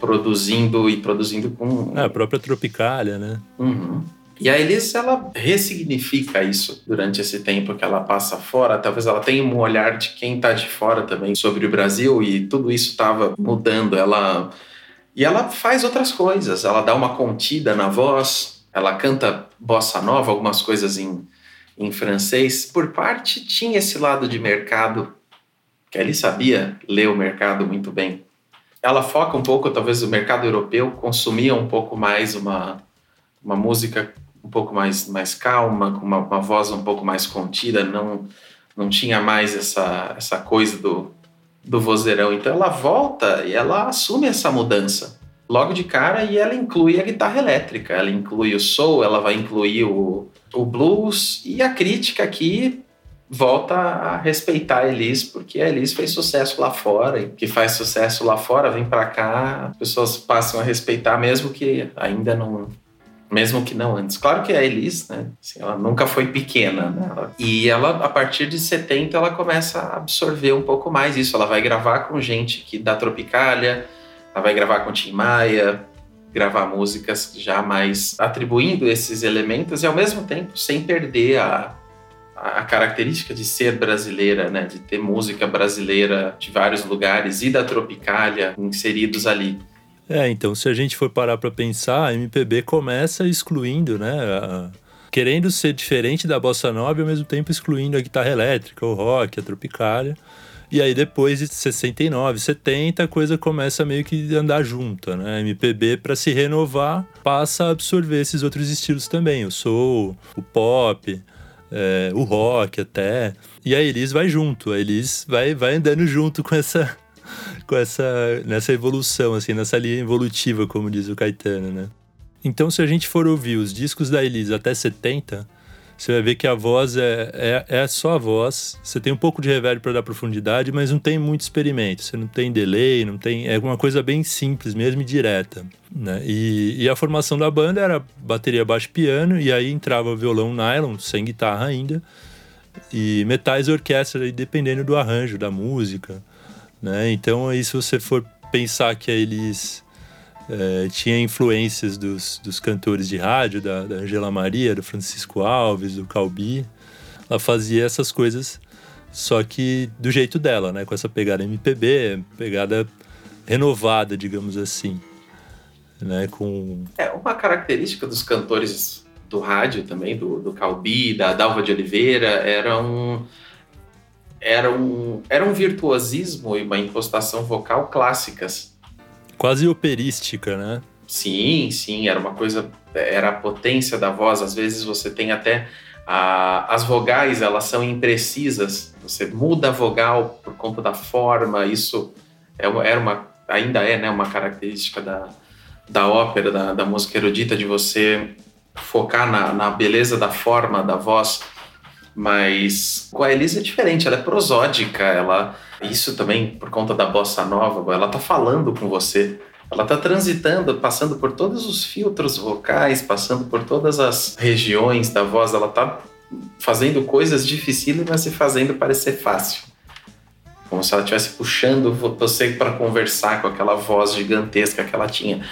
produzindo e produzindo com. É, a própria Tropicália, né? Uhum. E a Elis, ela ressignifica isso durante esse tempo que ela passa fora. Talvez ela tenha um olhar de quem está de fora também sobre o Brasil e tudo isso estava mudando. Ela e ela faz outras coisas. Ela dá uma contida na voz. Ela canta bossa nova, algumas coisas em, em francês. Por parte tinha esse lado de mercado que ele sabia ler o mercado muito bem ela foca um pouco, talvez o mercado europeu consumia um pouco mais uma, uma música um pouco mais, mais calma, com uma, uma voz um pouco mais contida, não, não tinha mais essa, essa coisa do, do vozeirão. Então ela volta e ela assume essa mudança logo de cara e ela inclui a guitarra elétrica, ela inclui o soul, ela vai incluir o, o blues e a crítica aqui volta a respeitar a Elis, porque a Elis fez sucesso lá fora, e que faz sucesso lá fora, vem para cá, as pessoas passam a respeitar, mesmo que ainda não. Mesmo que não antes. Claro que a Elis, né? Assim, ela nunca foi pequena, né? Ela, e ela, a partir de 70, ela começa a absorver um pouco mais isso. Ela vai gravar com gente que da Tropicália, ela vai gravar com Tim Maia, gravar músicas já mais atribuindo esses elementos e ao mesmo tempo sem perder a, a característica de ser brasileira, né, de ter música brasileira de vários lugares e da Tropicália inseridos ali. É, então se a gente for parar para pensar, a MPB começa excluindo, né, a, querendo ser diferente da bossa nova e ao mesmo tempo excluindo a guitarra elétrica, o rock, a Tropicália. E aí depois de 69, 70, a coisa começa meio que andar junta, né? A MPB para se renovar passa a absorver esses outros estilos também, o soul, o pop, é, o rock até. E a Elis vai junto, a Elis vai, vai andando junto com essa (laughs) com essa nessa evolução assim, nessa linha evolutiva, como diz o Caetano, né? Então, se a gente for ouvir os discos da Elis até 70, você vai ver que a voz é, é, é só a voz. Você tem um pouco de reverb para dar profundidade, mas não tem muito experimento. Você não tem delay, não tem. É uma coisa bem simples mesmo e direta. Né? E, e a formação da banda era bateria, baixo, piano, e aí entrava violão nylon, sem guitarra ainda, e metais e orquestra, dependendo do arranjo, da música. Né? Então, aí, se você for pensar que eles é, tinha influências dos, dos cantores de rádio, da, da Angela Maria, do Francisco Alves, do Calbi. Ela fazia essas coisas, só que do jeito dela, né? Com essa pegada MPB, pegada renovada, digamos assim. Né? Com... É, uma característica dos cantores do rádio também, do, do Calbi, da Dalva de Oliveira, era um, era um, era um virtuosismo e uma impostação vocal clássicas quase operística, né? Sim, sim, era uma coisa, era a potência da voz. Às vezes você tem até a, as vogais, elas são imprecisas. Você muda a vogal por conta da forma. Isso é, era uma, ainda é, né, uma característica da, da ópera, da, da música erudita, de você focar na, na beleza da forma da voz. Mas com a Elisa é diferente, ela é prosódica, ela isso também por conta da bossa nova, ela tá falando com você. Ela tá transitando, passando por todos os filtros vocais, passando por todas as regiões da voz, ela tá fazendo coisas dificílimas e fazendo parecer fácil. Como se ela estivesse puxando você para conversar com aquela voz gigantesca que ela tinha.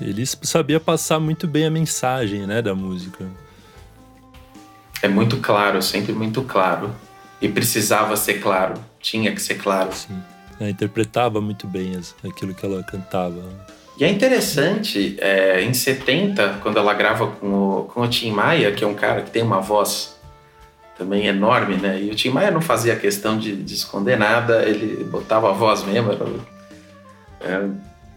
Ele sabia passar muito bem a mensagem, né, da música. É muito claro, sempre muito claro. E precisava ser claro tinha que ser claro. Sim. Ela interpretava muito bem aquilo que ela cantava. E é interessante, é, em 70, quando ela grava com o, com o Tim Maia, que é um cara que tem uma voz também enorme, né? E o Tim Maia não fazia questão de, de esconder nada, ele botava a voz mesmo, era,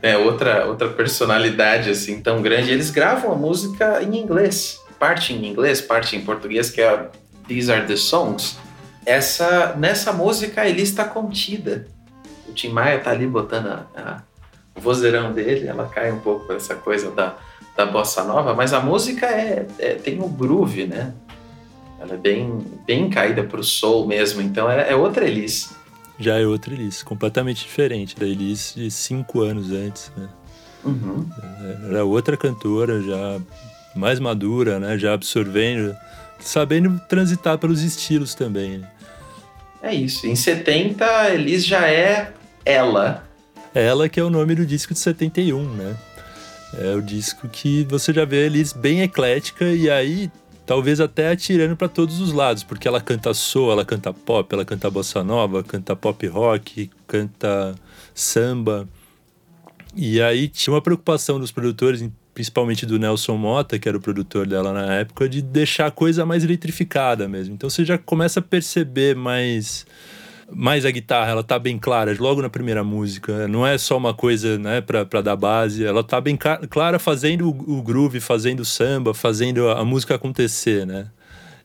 é, é, outra, outra personalidade assim tão grande. Eles gravam a música em inglês, parte em inglês, parte em português, que é These Are The Songs essa nessa música a Elis está contida. O Tim Maia tá ali botando a, a, o vozeirão dele, ela cai um pouco para essa coisa da, da bossa nova, mas a música é, é tem um groove, né? Ela é bem, bem caída pro soul mesmo, então é, é outra Elis. Já é outra Elis, completamente diferente da Elis de cinco anos antes, né? Uhum. Era outra cantora, já mais madura, né? Já absorvendo, sabendo transitar pelos estilos também. Né? É isso. Em 70, Elis já é ela. Ela que é o nome do disco de 71, né? É o disco que você já vê a Elis bem eclética e aí talvez até atirando para todos os lados, porque ela canta soul, ela canta pop, ela canta bossa nova, canta pop rock, canta samba. E aí tinha uma preocupação dos produtores principalmente do Nelson Mota, que era o produtor dela na época, de deixar a coisa mais eletrificada mesmo. Então você já começa a perceber mais mais a guitarra, ela tá bem clara logo na primeira música. Não é só uma coisa, né, pra dar base. Ela tá bem clara fazendo o, groove, fazendo o samba, fazendo a, a música acontecer, né?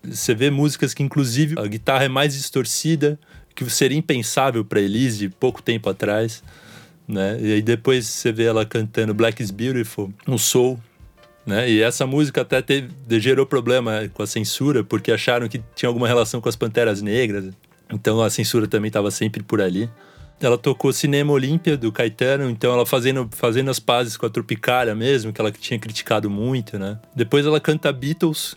Você vê músicas que, inclusive, a guitarra é mais distorcida, que seria impensável para Elise pouco tempo atrás né? E aí depois você vê ela cantando Black is Beautiful, um soul, né? E essa música até teve, gerou problema com a censura, porque acharam que tinha alguma relação com as Panteras Negras. Então a censura também estava sempre por ali. Ela tocou Cinema Olímpia do Caetano, então ela fazendo, fazendo as pazes com a Tropicália mesmo, que ela tinha criticado muito, né? Depois ela canta Beatles,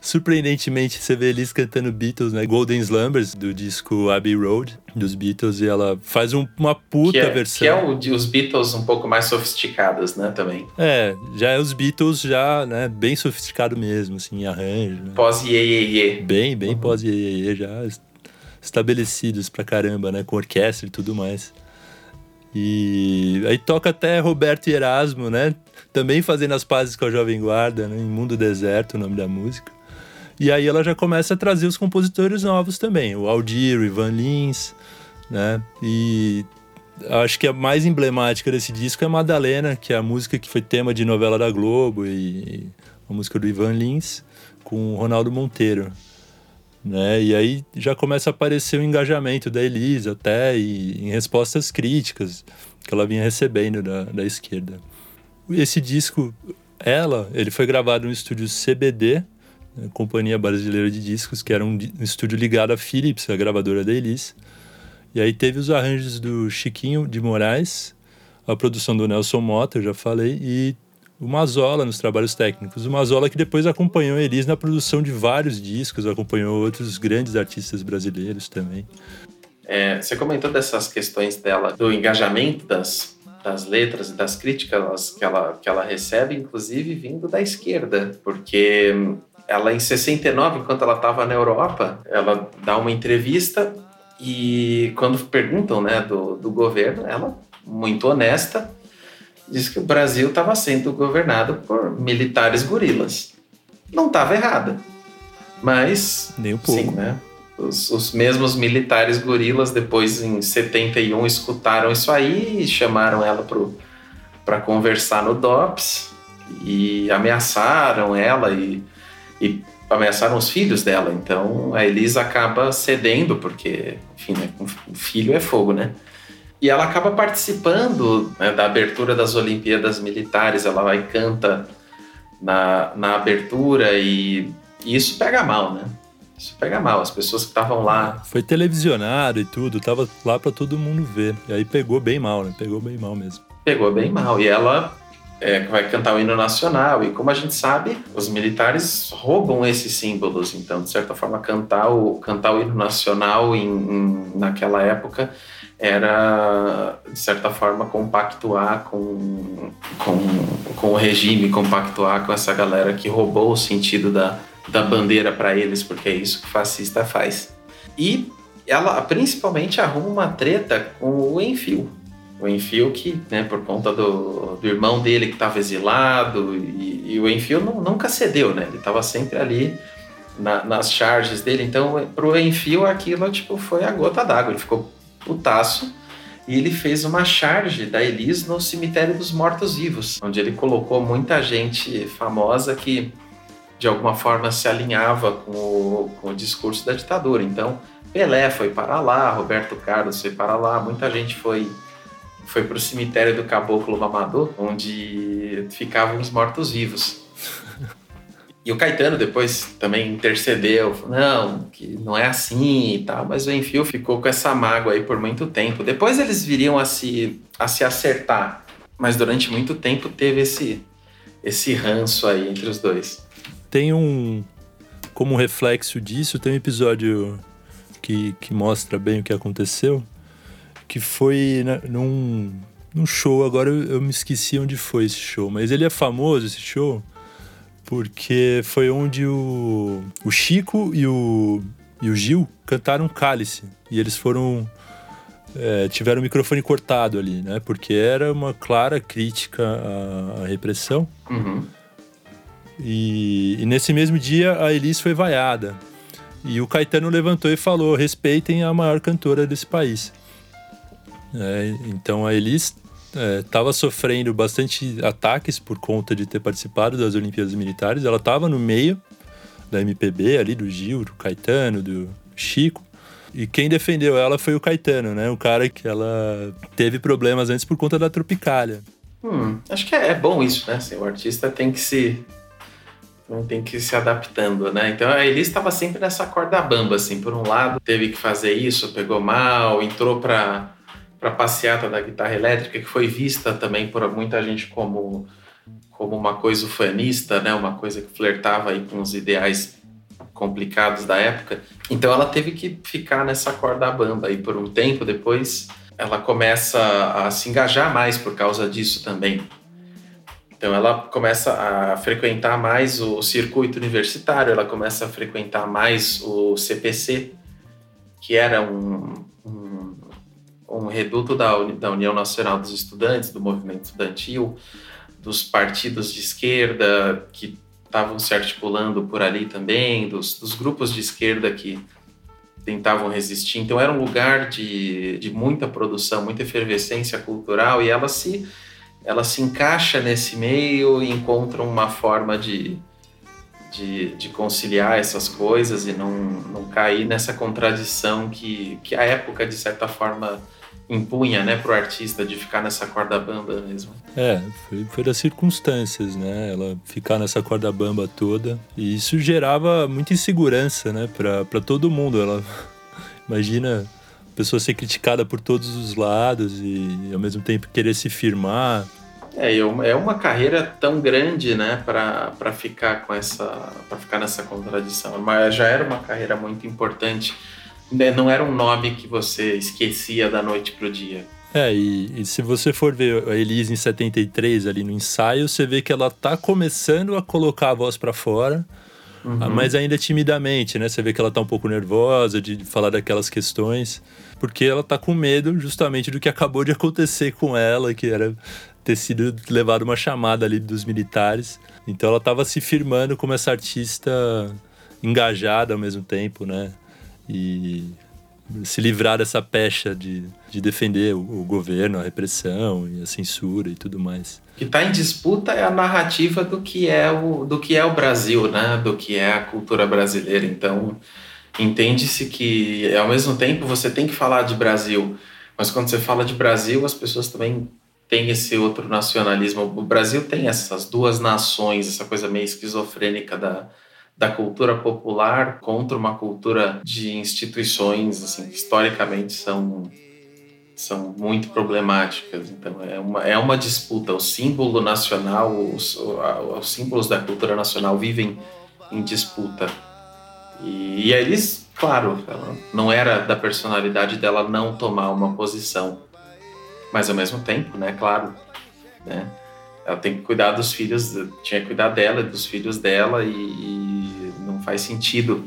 surpreendentemente, você vê eles cantando Beatles, né? Golden Slumbers, do disco Abbey Road, dos Beatles, e ela faz um, uma puta que é, versão. Que é o de os Beatles um pouco mais sofisticados, né, também. É, já é os Beatles já, né, bem sofisticado mesmo, assim, arranjo. Né? Pós-iê, Bem, bem uhum. pós-iê, já estabelecidos pra caramba, né, com orquestra e tudo mais. E aí toca até Roberto e Erasmo, né? Também fazendo as pazes com a Jovem Guarda, né? em Mundo Deserto, o nome da música. E aí ela já começa a trazer os compositores novos também, o Aldir, o Ivan Lins, né? E acho que a mais emblemática desse disco é Madalena, que é a música que foi tema de novela da Globo e a música do Ivan Lins com o Ronaldo Monteiro né? E aí já começa a aparecer o engajamento da Elisa até e, em respostas críticas que ela vinha recebendo da, da esquerda. Esse disco, ela, ele foi gravado no estúdio CBD, né, Companhia Brasileira de Discos, que era um, estúdio ligado à Philips, a gravadora da Elise. E aí teve os arranjos do Chiquinho de Moraes, a produção do Nelson Mota, eu já falei, e o Mazola nos trabalhos técnicos. O Mazola que depois acompanhou Elis na produção de vários discos, acompanhou outros grandes artistas brasileiros também. É, você comentou dessas questões dela, do engajamento das, das letras e das críticas que ela, que ela recebe, inclusive vindo da esquerda, porque ela em 69, enquanto ela estava na Europa, ela dá uma entrevista e quando perguntam né, do, do governo, ela, muito honesta, diz que o Brasil estava sendo governado por militares gorilas. Não estava errada. Mas. Nem um pouco. Sim, né? Os, os, mesmos militares gorilas, depois em 71, escutaram isso aí e chamaram ela para conversar no DOPS e ameaçaram ela e, e ameaçaram os filhos dela. Então a Elisa acaba cedendo, porque, enfim, né, um filho é fogo, né? E ela acaba participando né, da abertura das Olimpíadas Militares, ela vai e canta na, na abertura e, e isso pega mal, né? Isso pega mal. As pessoas que estavam lá. Foi televisionado e tudo, tava lá para todo mundo ver. E aí pegou bem mal, né? Pegou bem mal mesmo. Pegou bem mal. E ela é, vai cantar o hino nacional. E como a gente sabe, os militares roubam esses símbolos. Então, de certa forma, cantar o, cantar o hino nacional em, em naquela época era, de certa forma, compactuar com, com, com o regime, compactuar com essa galera que roubou o sentido da, da bandeira para eles, porque é isso que o fascista faz. E ela principalmente arruma uma treta com o Enfio. O Enfio que, né, por conta do, do irmão dele que estava exilado, e, e, o Enfio não, nunca cedeu, né? Ele estava sempre ali na, nas charges dele. Então, pro Enfio aquilo tipo, foi a gota d'água. Ele ficou putaço e ele fez uma charge da Elis no cemitério dos mortos-vivos, onde ele colocou muita gente famosa que de alguma forma se alinhava com o, com o discurso da ditadura. Então, Pelé foi para lá, Roberto Carlos foi para lá, muita gente foi foi para o cemitério do Caboclo Mamador, onde ficavam os mortos-vivos. E o Caetano depois também intercedeu, falou, não, que não é assim e tal, mas o Enfio ficou com essa mágoa aí por muito tempo. Depois eles viriam a se, a se acertar, mas durante muito tempo teve esse, esse ranço aí entre os dois. Tem um, como reflexo disso, tem um episódio que, que mostra bem o que aconteceu, que foi né, num, num show, agora eu, eu me esqueci onde foi esse show, mas ele é famoso, esse show, porque foi onde o, o Chico e o, e o Gil cantaram Cálice. E eles foram. É, tiveram o microfone cortado ali, né? Porque era uma clara crítica à, à repressão. Uhum. E, e, nesse mesmo dia a Elis foi vaiada. E o Caetano levantou e falou: respeitem a maior cantora desse país. É, então a Elis estava é, sofrendo bastante ataques por conta de ter participado das Olimpíadas Militares. Ela estava no meio da MPB ali, do Gil, do Caetano, do Chico. E quem defendeu ela foi o Caetano, né? O cara que ela teve problemas antes por conta da Tropicália. Hum, acho que é, é bom isso, né? Assim, o artista tem que se tem que ir se adaptando, né? Então a Elis estava sempre nessa corda bamba, assim. Por um lado, teve que fazer isso, pegou mal, entrou para para passeata da guitarra elétrica, que foi vista também por muita gente como, como uma coisa ufanista, né? Uma coisa que flertava aí com os ideais complicados da época. Então ela teve que ficar nessa corda bamba aí por um tempo. Depois ela começa a se engajar mais por causa disso também. Então ela começa a frequentar mais o circuito universitário, ela começa a frequentar mais o CPC, que era um, um, um reduto da, da União Nacional dos Estudantes, do movimento estudantil, dos partidos de esquerda que estavam se articulando por ali também, dos, dos grupos de esquerda que tentavam resistir. Então era um lugar de, de muita produção, muita efervescência cultural e ela se ela se encaixa nesse meio e encontra uma forma de, de, de, conciliar essas coisas e não, não cair nessa contradição que, que a época, de certa forma, impunha né, para o artista de ficar nessa corda bamba mesmo. É, foi, foi das circunstâncias, né? Ela ficar nessa corda bamba toda. E isso gerava muita insegurança, né, para todo mundo. Ela (laughs) imagina pessoa ser criticada por todos os lados e ao mesmo tempo querer se firmar é, é uma carreira tão grande, né, para ficar com essa, para ficar nessa contradição. Mas já era uma carreira muito importante. Né, não era um nome que você esquecia da noite pro dia. É, e, e, se você for ver a Elise em 73 ali no ensaio, você vê que ela tá começando a colocar a voz para fora, uhum. mas ainda timidamente, né? Você vê que ela tá um pouco nervosa de falar daquelas questões, porque ela tá com medo justamente do que acabou de acontecer com ela, que era ter sido levado uma chamada ali dos militares. Então ela estava se firmando como essa artista engajada ao mesmo tempo, né? E se livrar dessa pecha de, de defender o, o governo, a repressão e a censura e tudo mais. O que está em disputa é a narrativa do que é o, do que é o Brasil, né? Do que é a cultura brasileira. Então, entende-se que ao mesmo tempo você tem que falar de Brasil, mas quando você fala de Brasil, as pessoas também tem esse outro nacionalismo. O Brasil tem essas duas nações, essa coisa meio esquizofrênica da, da cultura popular contra uma cultura de instituições assim, que historicamente são, são muito problemáticas. Então é uma, é uma disputa. O símbolo nacional, os, os símbolos da cultura nacional vivem em disputa. E, e eles, claro, não era da personalidade dela não tomar uma posição mas ao mesmo tempo, né, claro, né, ela tem que cuidar dos filhos, tinha que cuidar dela e dos filhos dela e, e faz sentido,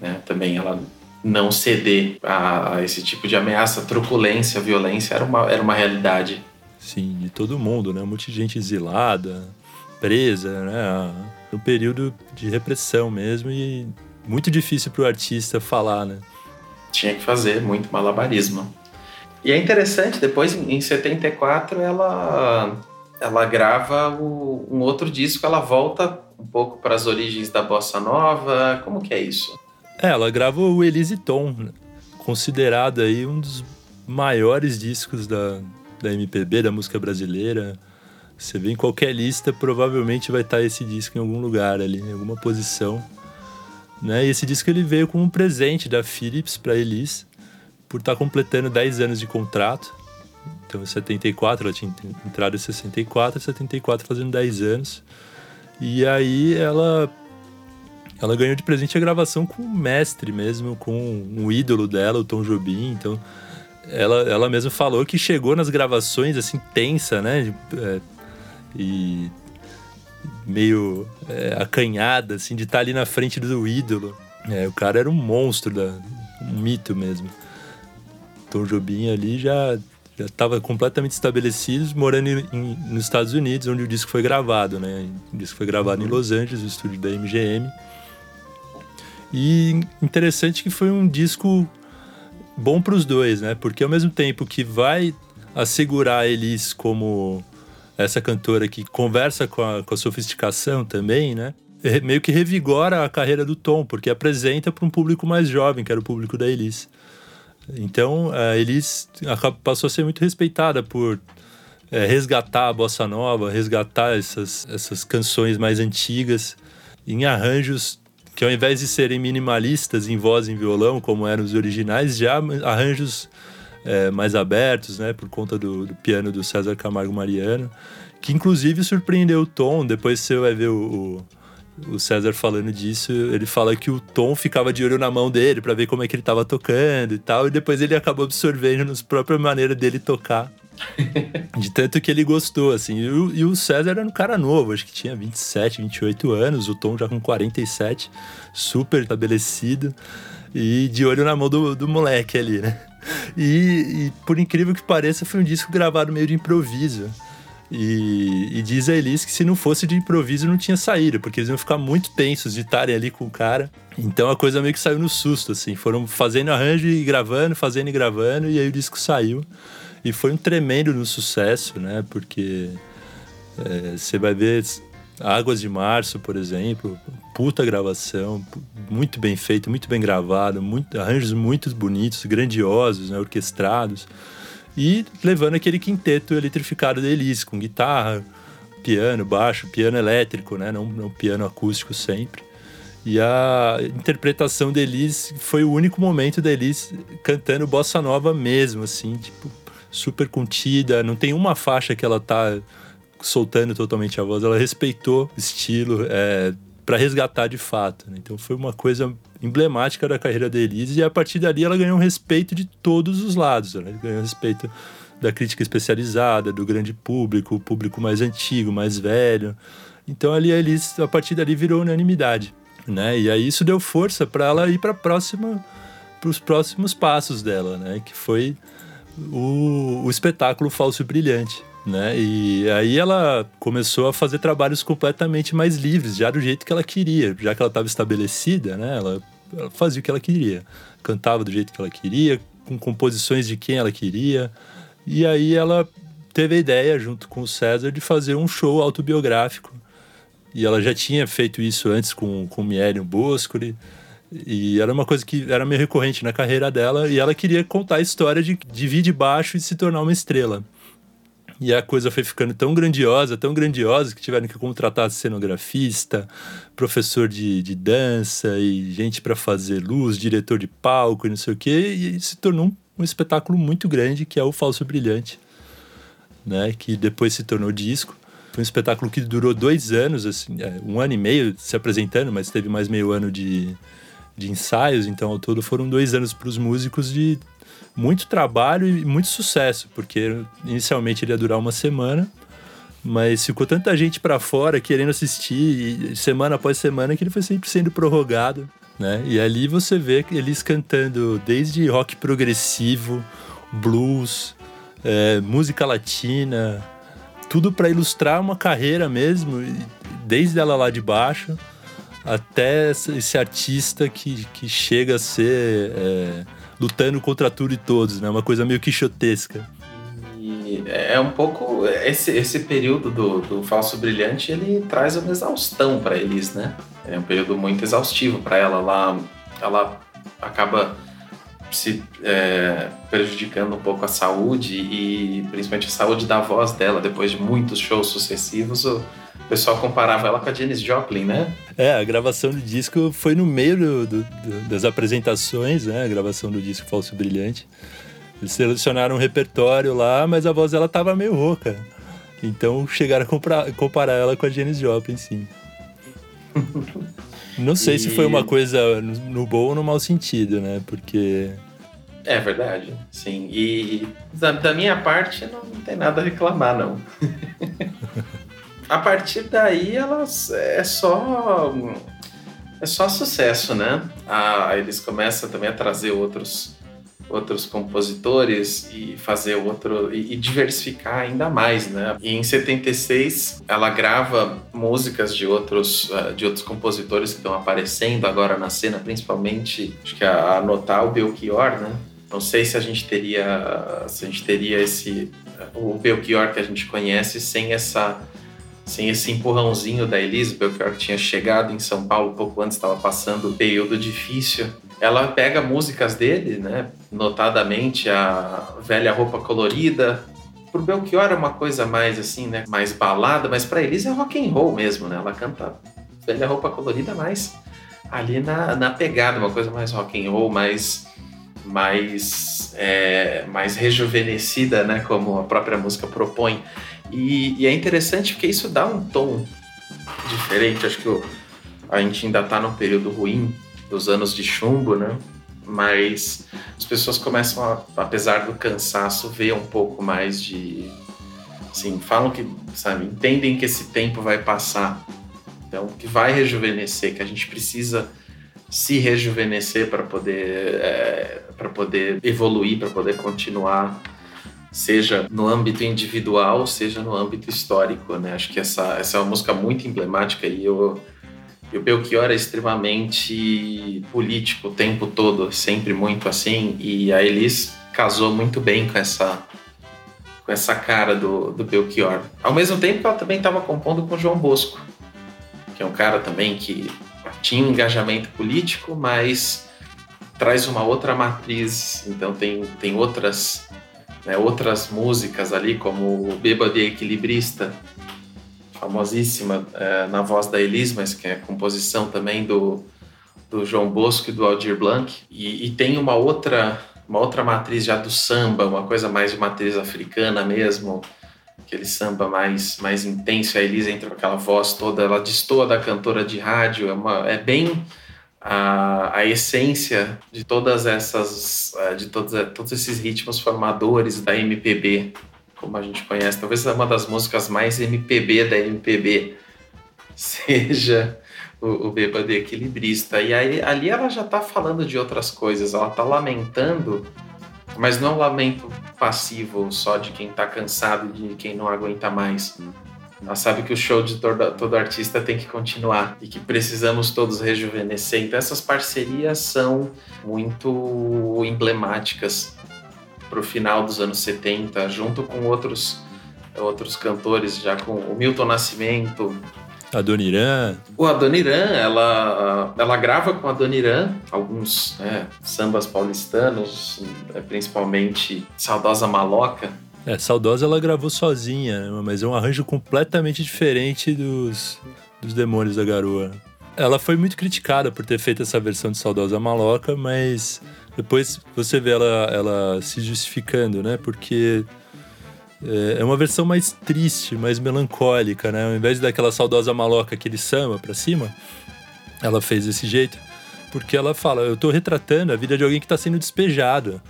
né, também ela não ceder a, a, esse tipo de ameaça, truculência, violência era uma, era uma realidade. Sim, de todo mundo, né, muita gente exilada, presa, né, no período de repressão mesmo e muito difícil para o artista falar, né. Tinha que fazer muito malabarismo. E é interessante, depois em 74 ela ela grava o, um outro disco, ela volta um pouco para as origens da bossa nova. Como que é isso? É, ela grava o Elise Tom, considerado aí um dos maiores discos da, da MPB, da música brasileira. Você vê em qualquer lista, provavelmente vai estar esse disco em algum lugar ali, em alguma posição. Né? E esse disco ele veio como um presente da Philips para Elise por estar tá completando 10 anos de contrato. Então, em 74, ela tinha entrado em 64, 74 fazendo 10 anos. E aí ela ela ganhou de presente a gravação com o mestre mesmo, com um ídolo dela, o Tom Jobim. Então, ela, ela mesma falou que chegou nas gravações assim tensa, né? É, e meio é, acanhada, assim, de estar tá ali na frente do ídolo. É, o cara era um monstro, da, um mito mesmo. Tom Jobim ali já já estava completamente estabelecido, morando em, em, nos Estados Unidos, onde o disco foi gravado, né? O disco foi gravado em Los Angeles, no estúdio da MGM. E interessante que foi um disco bom para os dois, né? Porque ao mesmo tempo que vai assegurar eles como essa cantora que conversa com a, com a sofisticação também, né? Meio que revigora a carreira do Tom, porque apresenta para um público mais jovem, que era o público da Elise. Então, a Elis passou a ser muito respeitada por é, resgatar a bossa nova, resgatar essas, essas canções mais antigas em arranjos que ao invés de serem minimalistas em voz e em violão, como eram os originais, já arranjos é, mais abertos, né? Por conta do, do, piano do César Camargo Mariano, que inclusive surpreendeu o Tom. Depois você vai ver o, o, César falando disso. Ele fala que o Tom ficava de olho na mão dele para ver como é que ele estava tocando e tal. E depois ele acabou absorvendo na própria maneira dele tocar. (laughs) de tanto que ele gostou, assim. E o, e o, César era um cara novo, acho que tinha 27, 28 anos, o Tom já com 47, super estabelecido e de olho na mão do, do moleque ali, né? E, e, por incrível que pareça, foi um disco gravado meio de improviso. E, e, diz a Elis que se não fosse de improviso não tinha saído, porque eles iam ficar muito tensos de estarem ali com o cara. Então a coisa meio que saiu no susto, assim. Foram fazendo arranjo e gravando, fazendo e gravando, e aí o disco saiu. E foi um tremendo no sucesso, né? Porque é, você vai ver Águas de Março, por exemplo, puta gravação, muito bem feito, muito bem gravado, muito, arranjos muito bonitos, grandiosos, né, orquestrados. E levando aquele quinteto eletrificado da Elise, com guitarra, piano, baixo, piano elétrico, né, não, não piano acústico sempre. E a interpretação da Elise foi o único momento da Elise cantando bossa nova mesmo, assim, tipo, super contida, não tem uma faixa que ela tá soltando totalmente a voz, ela respeitou o estilo é, para resgatar de fato. Né? Então foi uma coisa emblemática da carreira da Elise e a partir dali ela ganhou respeito de todos os lados. Né? Ganhou respeito da crítica especializada, do grande público, o público mais antigo, mais velho. Então ali a Elise, a partir dali virou unanimidade, né? E aí isso deu força para ela ir para próxima para os próximos passos dela, né? Que foi o, o espetáculo Falso Brilhante, né? E aí ela começou a fazer trabalhos completamente mais livres, já do jeito que ela queria, já que ela estava estabelecida, né? Ela, ela, fazia o que ela queria, cantava do jeito que ela queria, com composições de quem ela queria. E aí ela teve a ideia, junto com o César, de fazer um show autobiográfico. E ela já tinha feito isso antes com, com o Miele Boscoli. E era uma coisa que era meio recorrente na carreira dela. E ela queria contar a história de, de vir de baixo e se tornar uma estrela. E a coisa foi ficando tão grandiosa, tão grandiosa, que tiveram que contratar cenografista, professor de, de dança e gente para fazer luz, diretor de palco e não sei o quê. E se tornou um, um espetáculo muito grande, que é o Falso Brilhante, né? que depois se tornou disco. Foi um espetáculo que durou dois anos, assim, é, um ano e meio se apresentando, mas teve mais meio ano de, de ensaios, então ao todo foram dois anos para os músicos de muito trabalho e muito sucesso, porque inicialmente ele ia durar uma semana, mas ficou tanta gente para fora querendo assistir, semana após semana, que ele foi sempre sendo prorrogado. Né? E ali você vê eles cantando desde rock progressivo, blues, é, música latina, tudo para ilustrar uma carreira mesmo, desde ela lá de baixo até esse artista que, que chega a ser é, lutando contra tudo e todos, né? Uma coisa meio quixotesca. E é um pouco esse, esse período do, do falso brilhante ele traz uma exaustão para eles, né? É um período muito exaustivo para ela. Ela, ela acaba se é, prejudicando um pouco a saúde e principalmente a saúde da voz dela depois de muitos shows sucessivos. O, o pessoal comparava ela com a Janis Joplin, né? É, a gravação do disco foi no meio do, do, do, das apresentações, né? A gravação do disco Falso Brilhante. Eles selecionaram um repertório lá, mas a voz dela tava meio rouca. Então chegaram a comprar, comparar ela com a Janis Joplin, sim. (laughs) Não sei e... se foi uma coisa no, no bom ou no mau sentido, né? Porque é verdade, sim. E da, da, minha parte não tem nada a reclamar, não. (laughs) a partir daí elas é só é só sucesso, né? Ah, eles começam também a trazer outros outros compositores e fazer outro e, e, diversificar ainda mais, né? E em 76 ela grava músicas de outros uh, de outros compositores que estão aparecendo agora na cena, principalmente acho que a, a notar o Belchior, né? Não sei se a gente teria se a gente teria esse o Belchior que a gente conhece sem essa sem esse empurrãozinho da Elizabeth, que tinha chegado em São Paulo pouco antes, estava passando um período difícil. Ela pega músicas dele, né? Notadamente a Velha Roupa Colorida. Pro Belchior é uma coisa mais assim, né? Mais balada, mas para Elisa é rock and roll mesmo, né? Ela canta Velha Roupa Colorida mais ali na, na pegada, uma coisa mais rock and roll, mais mais, é, mais rejuvenescida, né, como a própria música propõe. E, e, é interessante porque isso dá um tom diferente. Acho que a gente ainda está num período ruim dos anos de chumbo, né? Mas as pessoas começam, a, apesar do cansaço, ver um pouco mais de. Assim, falam que, sabe, entendem que esse tempo vai passar. Então, que vai rejuvenescer, que a gente precisa se rejuvenescer para poder, é, para poder evoluir, para poder continuar, seja no âmbito individual, seja no âmbito histórico, né? Acho que essa, essa é uma música muito emblemática e eu o Belchior é extremamente político o tempo todo, sempre muito assim. E a Elis casou muito bem com essa com essa cara do, do Belchior. Ao mesmo tempo ela também estava compondo com João Bosco, que é um cara também que tinha um engajamento político, mas traz uma outra matriz. Então tem, tem outras, né, outras músicas ali, como o Bêbado e Equilibrista, famosíssima é, na voz da Elis, mas que é composição também do, do João Bosco e do Aldir Blanc. E, e, tem uma outra, uma outra matriz já do samba, uma coisa mais de matriz africana mesmo, aquele samba mais, mais intenso. A Elis entra com aquela voz toda, ela destoa da cantora de rádio, é, uma, é bem a, a essência de todas essas, é, de todos, todos esses ritmos formadores da MPB, como a gente conhece. Talvez uma das músicas mais MPB da MPB (laughs) seja o, o Bêbado Equilibrista. E aí, ali ela já está falando de outras coisas, ela está lamentando mas não lamento passivo só de quem está cansado de quem não aguenta mais. Ela sabe que o show de todo, todo, artista tem que continuar e que precisamos todos rejuvenescer. Então, essas parcerias são muito emblemáticas para o final dos anos 70, junto com outros, outros cantores, já com o Milton Nascimento, Adoniran. O Adoniran, ela, ela grava com a Adoniran alguns né, sambas paulistanos, é, principalmente Saudosa Maloca. É, Saudosa ela gravou sozinha, mas é um arranjo completamente diferente dos, dos Demônios da Garoa. Ela foi muito criticada por ter feito essa versão de Saudosa Maloca, mas depois você vê ela, ela se justificando, né? Porque é, é uma versão mais triste, mais melancólica, né? Ao invés daquela saudosa maloca, aquele samba pra cima, ela fez desse jeito. Porque ela fala, eu tô retratando a vida de alguém que tá sendo despejado.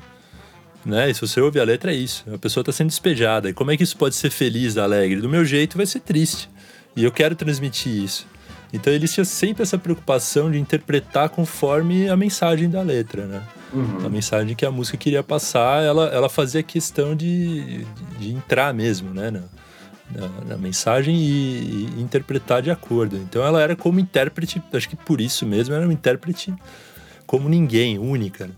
Né? E se você ouve a letra, é isso. A pessoa tá sendo despejada. E como é que isso pode ser feliz, alegre? Do meu jeito vai ser triste. E eu quero transmitir isso. Então eles tinham sempre essa preocupação de interpretar conforme a mensagem da letra, né? Uhum. A mensagem que a música queria passar, ela, ela fazia questão de, de, de entrar mesmo, né? Na, na, na mensagem e, e, interpretar de acordo. Então ela era como intérprete, acho que por isso mesmo, era uma intérprete como ninguém, única. Né?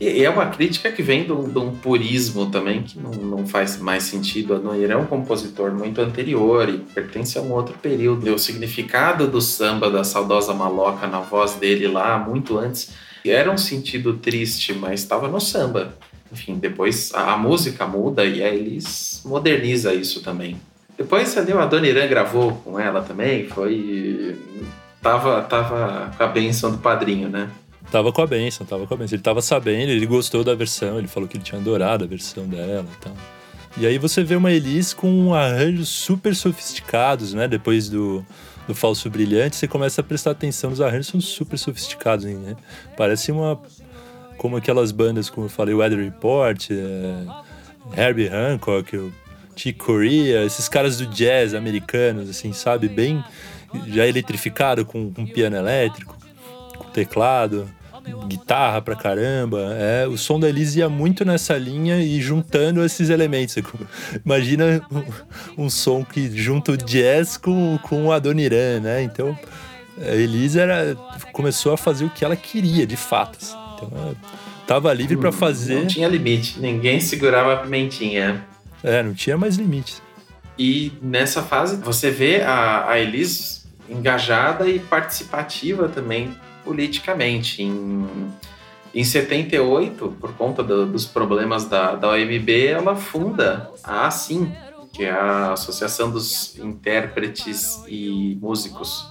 E é uma crítica que vem de um, purismo também, que não, não, faz mais sentido. Noir é um compositor muito anterior e pertence a um outro período. O significado do samba, da saudosa maloca na voz dele lá, muito antes, era um sentido triste, mas estava no samba. Enfim, depois a, música muda e aí eles moderniza isso também. Depois a Dona Irã gravou com ela também, foi tava tava com a benção do padrinho, né? Tava com a benção, tava com a benção. Ele tava sabendo, ele gostou da versão, ele falou que ele tinha adorado a versão dela e tal. E aí você vê uma Elis com arranjos super sofisticados, né? Depois do, do Falso Brilhante, você começa a prestar atenção nos arranjos, são super sofisticados, né? Parece uma... Como aquelas bandas, como eu falei, Weather Report, é, Herbie Hancock, o Chick Corea, esses caras do jazz americanos, assim, sabe? Bem já eletrificado, com, com piano elétrico, teclado guitarra pra caramba. É, o som da Elise ia muito nessa linha e juntando esses elementos. (laughs) Imagina um, um som que junta o jazz com, com o Adoniran, né? Então, a Elise era, começou a fazer o que ela queria, de fato. Assim. Então, tava livre para hum, fazer. Não tinha limite, ninguém segurava a pimentinha. É, não tinha mais limites. E nessa fase, você vê a, a Elise engajada e participativa também politicamente. Em, em 78, por conta do, dos problemas da, da OMB, ela funda a ASIM, que é a Associação dos Intérpretes e Músicos.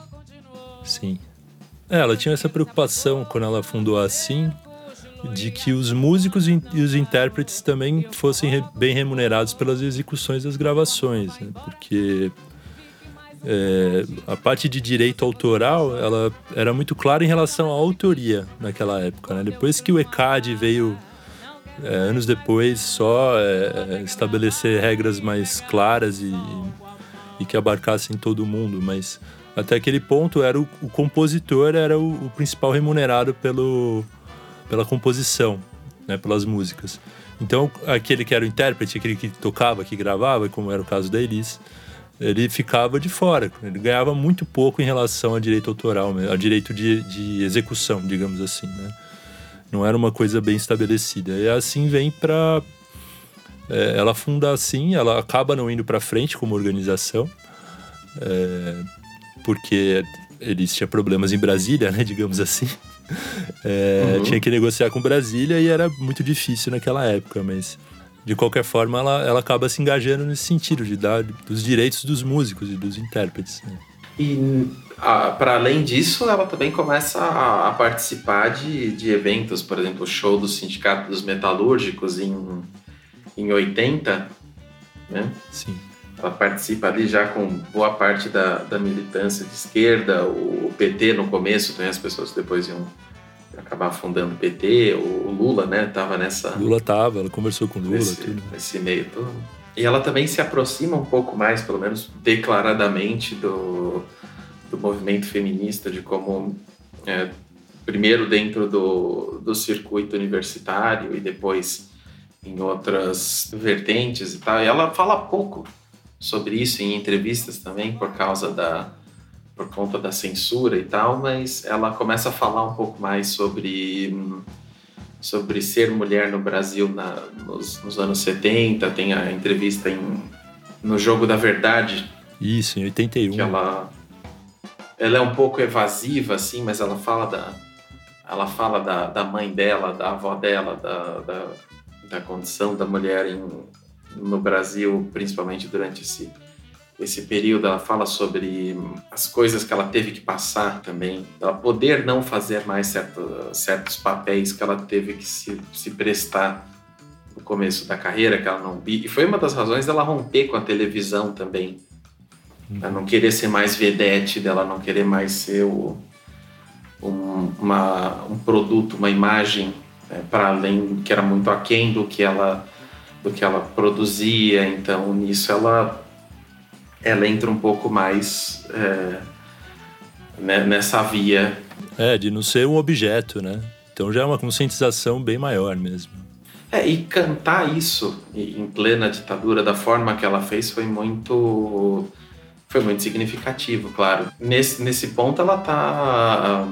Sim. É, ela tinha essa preocupação quando ela fundou a ASIM, de que os músicos e os intérpretes também fossem bem remunerados pelas execuções das gravações, né? porque é, a parte de direito autoral ela era muito clara em relação à autoria naquela época. Né? Depois que o ECAD veio é, anos depois só é, estabelecer regras mais claras e, e, que abarcassem todo mundo, mas até aquele ponto era o, o compositor era o, o, principal remunerado pelo, pela composição, né, pelas músicas. Então aquele que era o intérprete, aquele que tocava, que gravava, como era o caso da Elis, ele ficava de fora. Ele ganhava muito pouco em relação a direito autoral, a direito de, de execução, digamos assim, né? Não era uma coisa bem estabelecida. E assim vem para é, ela funda assim, ela acaba não indo para frente como organização, é, porque eles tinham problemas em Brasília, né, (laughs) digamos assim. É, uhum. Tinha que negociar com Brasília e era muito difícil naquela época, mas de qualquer forma, ela, ela acaba se engajando nesse sentido de dar dos direitos dos músicos e dos intérpretes. Né? E para além disso, ela também começa a, a, participar de, de eventos, por exemplo, o show do Sindicato dos Metalúrgicos em, em 80, né? Sim. Ela participa ali já com boa parte da, da militância de esquerda, o, o PT no começo, tem as pessoas que depois iam acabar fundando o PT, o Lula, né, tava nessa... Lula tava, ela conversou com o Lula, nesse, tudo. Nesse meio todo. E ela também se aproxima um pouco mais, pelo menos declaradamente, do, do movimento feminista, de como, é, primeiro dentro do, do circuito universitário e depois em outras vertentes e tal. E ela fala pouco sobre isso em entrevistas também, por causa da, por conta da censura e tal, mas ela começa a falar um pouco mais sobre sobre ser mulher no Brasil na, nos, nos, anos 70, tem a entrevista em, no Jogo da Verdade. Isso, em 81. Que ela, ela é um pouco evasiva, assim, mas ela fala da, ela fala da, da mãe dela, da avó dela, da, da, da condição da mulher em, no Brasil, principalmente durante esse esse período, ela fala sobre as coisas que ela teve que passar também, ela poder não fazer mais certo, certos papéis que ela teve que se, se prestar no começo da carreira, que ela não E foi uma das razões dela romper com a televisão também. Ela não querer ser mais vedete, dela não querer mais ser o, um, uma, um produto, uma imagem né, para além, que era muito aquém do que ela do que ela produzia. Então, nisso ela ela entra um pouco mais é, né, nessa via. É, de não ser um objeto, né? Então já é uma conscientização bem maior mesmo. É, e cantar isso em plena ditadura da forma que ela fez foi muito foi muito significativo, claro. Nesse, nesse ponto ela tá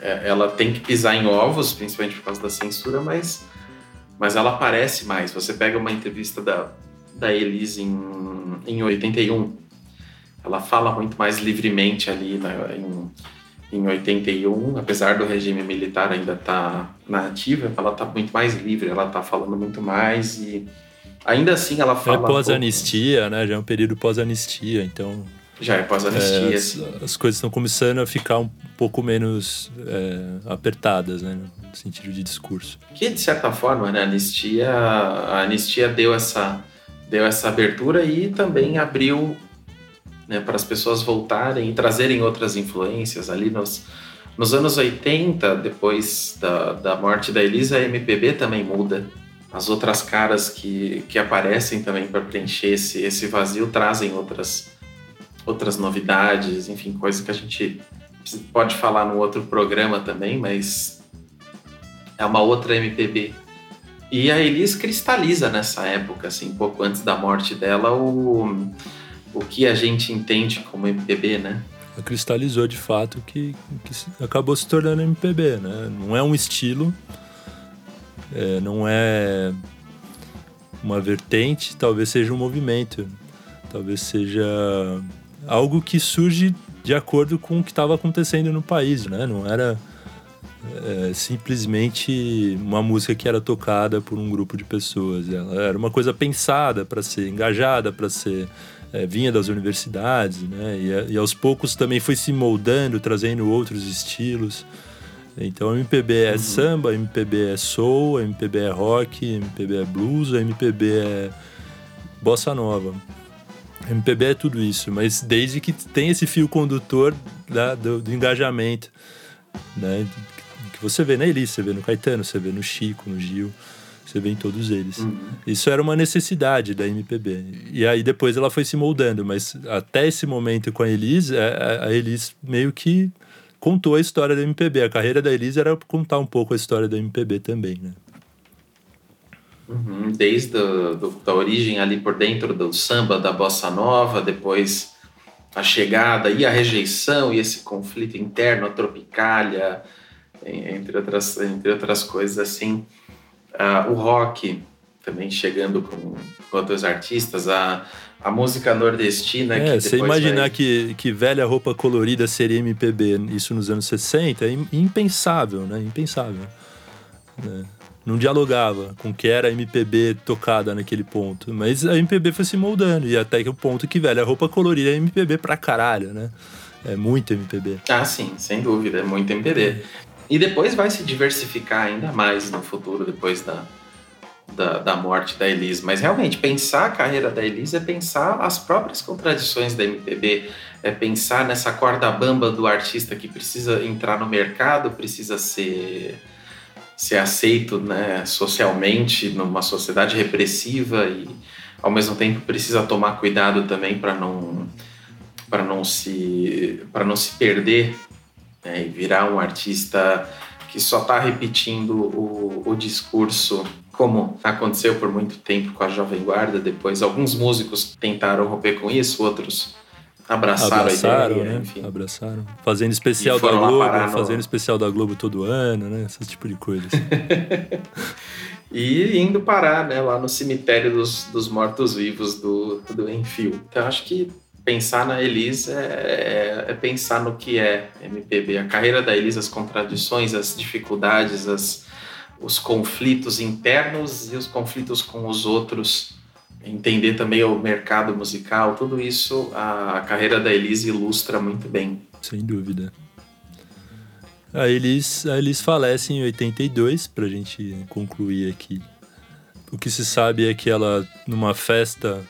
é, ela tem que pisar em ovos, principalmente por causa da censura, mas mas ela aparece mais. Você pega uma entrevista da da Elise em, em 81. Ela fala muito mais livremente ali né, em, em 81, apesar do regime militar ainda estar tá na ativa, ela está muito mais livre, ela está falando muito mais e ainda assim ela fala. É pós-anistia, né? Já é um período pós-anistia, então. Já é pós-anistia. É, as, as, coisas estão começando a ficar um pouco menos é, apertadas, né? No sentido de discurso. Que, de certa forma, né, a anistia, a anistia deu essa deu essa abertura e também abriu né, para as pessoas voltarem e trazerem outras influências ali nos, nos anos 80, depois da, da morte da Elisa, a MPB também muda. As outras caras que, que aparecem também para preencher esse, esse vazio trazem outras, outras novidades, enfim, coisas que a gente pode falar no outro programa também, mas é uma outra MPB e a Elis cristaliza nessa época, assim, pouco antes da morte dela, o, o que a gente entende como MPB, né? Ela cristalizou de fato que, que acabou se tornando MPB, né? Não é um estilo, é, não é uma vertente, talvez seja um movimento, talvez seja algo que surge de acordo com o que estava acontecendo no país, né? Não era é, simplesmente uma música que era tocada por um grupo de pessoas. Ela era uma coisa pensada para ser engajada, para ser é, vinha das universidades, né? E, e, aos poucos também foi se moldando, trazendo outros estilos. Então MPB é uhum. samba, MPB é soul, MPB é rock, MPB é blues, MPB é bossa nova. MPB é tudo isso, mas desde que tem esse fio condutor da, do, do, engajamento, né? Que você vê na Elis, você vê no Caetano, você vê no Chico, no Gil, você vê em todos eles. Uhum. Isso era uma necessidade da MPB. E aí depois ela foi se moldando, mas até esse momento com a Elis, é, a Elis meio que contou a história da MPB. A carreira da Elis era contar um pouco a história da MPB também, né? Uhum, desde a do, da origem ali por dentro do samba, da bossa nova, depois a chegada e a rejeição e esse conflito interno, a tropicália, entre outras, entre outras coisas assim. Uh, o rock também chegando com, com outros artistas, a, a música nordestina. É, você imaginar vai... que, que velha roupa colorida seria MPB, isso nos anos 60, é impensável, né? Impensável. Né? não dialogava com o que era a MPB tocada naquele ponto. Mas a MPB foi se moldando, e até que o ponto que, velho, a roupa colorida é MPB pra caralho, né? É muito MPB. Ah, sim, sem dúvida, é muito MPB. E depois vai se diversificar ainda mais no futuro, depois da, da, da, morte da Elise. Mas realmente, pensar a carreira da Elise é pensar as próprias contradições da MPB, é pensar nessa corda bamba do artista que precisa entrar no mercado, precisa ser ser aceito né, socialmente numa sociedade repressiva e ao mesmo tempo precisa tomar cuidado também para não para não se para não se perder né, e virar um artista que só está repetindo o, o discurso como aconteceu por muito tempo com a Jovem Guarda depois alguns músicos tentaram romper com isso outros abraçaram, abraçaram ideia, né? Enfim. Abraçaram. Fazendo especial da Globo, fazendo no... especial da Globo todo ano, né? Esse tipo de coisa. Assim. (laughs) e indo parar, né, lá no cemitério dos, dos mortos-vivos do, do Enfio. Então, acho que pensar na Elisa é, é, é, pensar no que é MPB. A carreira da Elisa, as contradições, as dificuldades, as, os conflitos internos e os conflitos com os outros entender também o mercado musical, tudo isso a carreira da Elise ilustra muito bem. Sem dúvida. A Elis, a Elis falece em 82, para a gente concluir aqui. O que se sabe é que ela, numa festa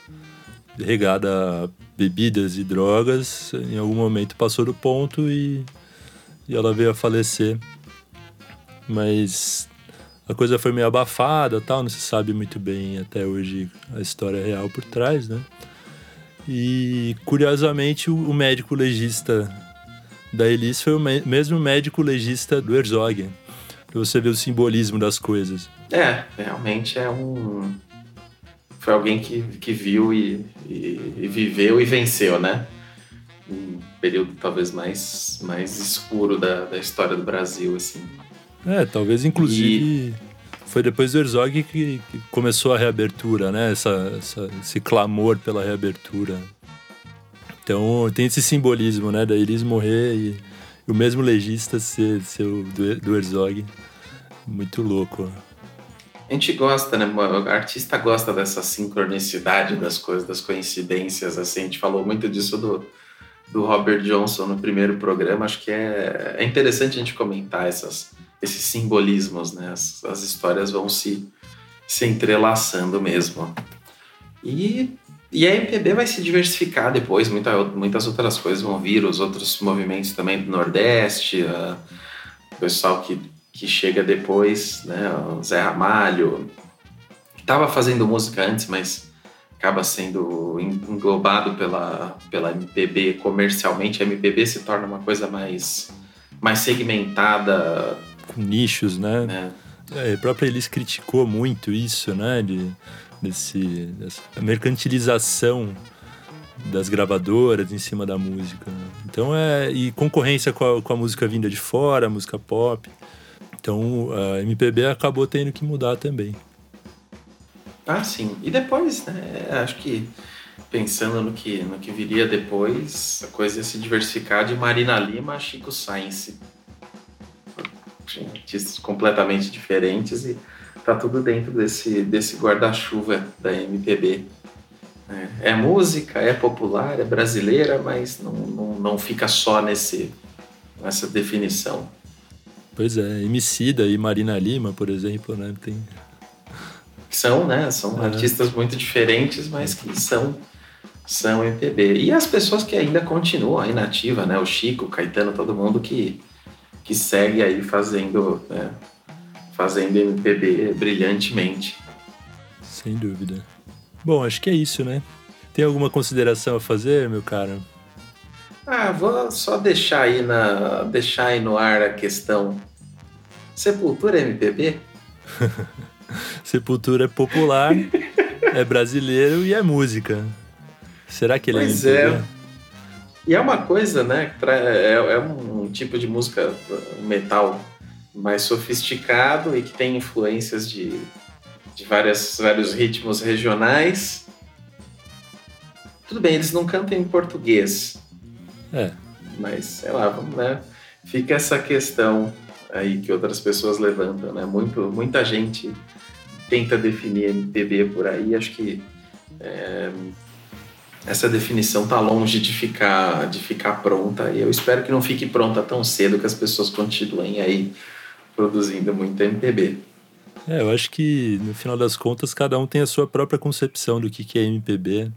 regada a bebidas e drogas, em algum momento passou do ponto e, e ela veio a falecer. Mas a coisa foi meio abafada tal, não se sabe muito bem até hoje a história real por trás, né? E curiosamente o, médico legista da Elis foi o mesmo médico legista do Herzog, para você ver o simbolismo das coisas. É, realmente é um. Foi alguém que, que viu e, e, e viveu e venceu, né? Um período talvez mais, mais escuro da, da história do Brasil, assim. É, talvez inclusive e... foi depois do Herzog que, que, começou a reabertura, né? Essa, essa, esse clamor pela reabertura. Então tem esse simbolismo, né? Da Elis morrer e, e o mesmo legista ser, ser o do, do Herzog. Muito louco. A gente gosta, né? O artista gosta dessa sincronicidade das coisas, das coincidências, assim. A gente falou muito disso do, do Robert Johnson no primeiro programa. Acho que é, é interessante a gente comentar essas, esses simbolismos, né? As, as histórias vão se, se entrelaçando mesmo. E, e a MPB vai se diversificar depois, muita, muitas outras coisas vão vir, os outros movimentos também do Nordeste, o pessoal que, que chega depois, né? O Zé Ramalho, que estava fazendo música antes, mas acaba sendo englobado pela, pela MPB comercialmente. A MPB se torna uma coisa mais, mais segmentada, com nichos, né? É. É, a própria Elis criticou muito isso, né? De, desse, dessa mercantilização das gravadoras em cima da música. Então é. E concorrência com a, com a música vinda de fora, a música pop. Então a MPB acabou tendo que mudar também. Ah, sim. E depois, né? Acho que pensando no que, no que viria depois, a coisa ia se diversificar de Marina Lima a Chico Sainz artistas completamente diferentes e tá tudo dentro desse, desse guarda-chuva da MPB. É, é, música, é popular, é brasileira, mas não, não, não fica só nesse, nessa definição. Pois é, Emicida e Marina Lima, por exemplo, né? Tem... São, né? São é. artistas muito diferentes, mas que são, são MPB. E as pessoas que ainda continuam aí na ativa, né? O Chico, o Caetano, todo mundo que, que segue aí fazendo, né? fazendo MPB brilhantemente. Sem dúvida. Bom, acho que é isso, né? Tem alguma consideração a fazer, meu caro? Ah, vou só deixar aí, na, deixar aí no ar a questão. Sepultura é MPB? (laughs) Sepultura é popular, é brasileiro e é música. Será que ele é pois é MPB? É. E é uma coisa, né? É, é um tipo de música, um metal mais sofisticado e que tem influências de, de várias, vários ritmos regionais. Tudo bem, eles não cantam em português, é. Mas, sei lá, vamos, né? Fica essa questão aí que outras pessoas levantam, né? Muito, muita gente tenta definir MPB por aí, acho que é, essa definição tá longe de ficar, de ficar pronta e eu espero que não fique pronta tão cedo que as pessoas continuem aí produzindo muito MPB. É, eu acho que no final das contas cada um tem a sua própria concepção do que, que é MPB.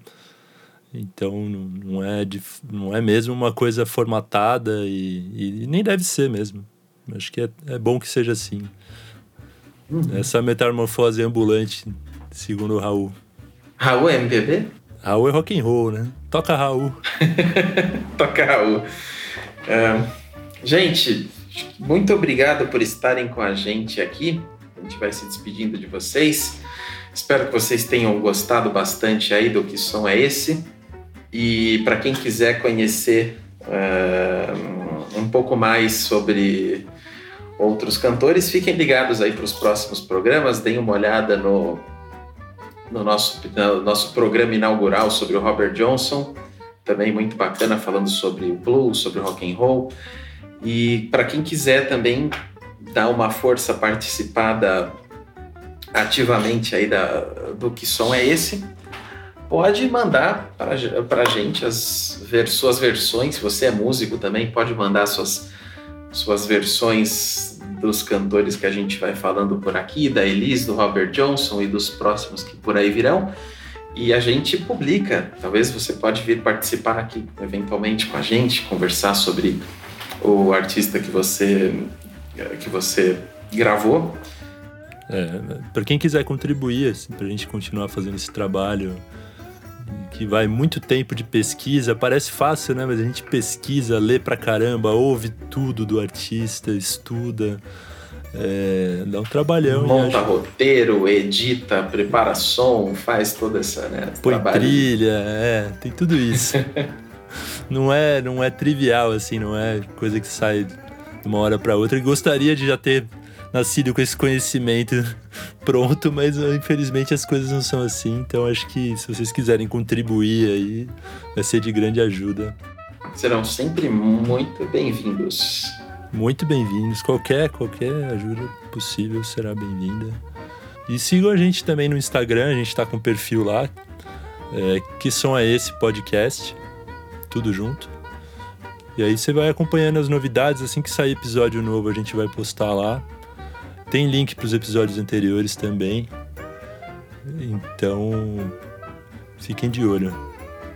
Então não é, não é mesmo uma coisa formatada e, e nem deve ser mesmo. Acho que é, é bom que seja assim. Uhum. Essa metamorfose ambulante, segundo o Raul. Raul é MPB? Raul é rock and roll, né? Toca Raul. (laughs) Toca Raul. Uh, gente, muito obrigado por estarem com a gente aqui. A gente vai se despedindo de vocês. Espero que vocês tenham gostado bastante aí do que som é esse. E para quem quiser conhecer uh, um pouco mais sobre outros cantores, fiquem ligados aí para os próximos programas, deem uma olhada no, no, nosso, no nosso programa inaugural sobre o Robert Johnson, também muito bacana, falando sobre o blues, sobre o rock and roll. E para quem quiser também dar uma força, participada ativamente aí da, do que som é esse, pode mandar para a gente as ver, suas versões. Se você é músico também, pode mandar suas, suas versões dos cantores que a gente vai falando por aqui, da Elise, do Robert Johnson e dos próximos que por aí virão. E a gente publica. Talvez você pode vir participar aqui eventualmente com a gente, conversar sobre o artista que você que você gravou. É, para quem quiser contribuir, assim, para a gente continuar fazendo esse trabalho que vai muito tempo de pesquisa, parece fácil, né? Mas a gente pesquisa, lê pra caramba, ouve tudo do artista, estuda. É, dá um trabalhão. Monta acho... roteiro, edita, prepara som, faz toda essa, né? Põe trabalho. trilha, é, tem tudo isso. (laughs) não é, não é trivial assim, não é coisa que sai de uma hora para outra. E gostaria de já ter nascido com esse conhecimento (laughs) pronto, mas infelizmente as coisas não são assim. Então acho que se vocês quiserem contribuir aí, vai ser de grande ajuda. Serão sempre muito bem-vindos. Muito bem-vindos. Qualquer, qualquer ajuda possível será bem-vinda. E sigam a gente também no Instagram, a gente está com um perfil lá. É, que som é esse podcast? Tudo junto. E aí você vai acompanhando as novidades, assim que sair episódio novo a gente vai postar lá. Tem link para os episódios anteriores também. Então, fiquem de olho.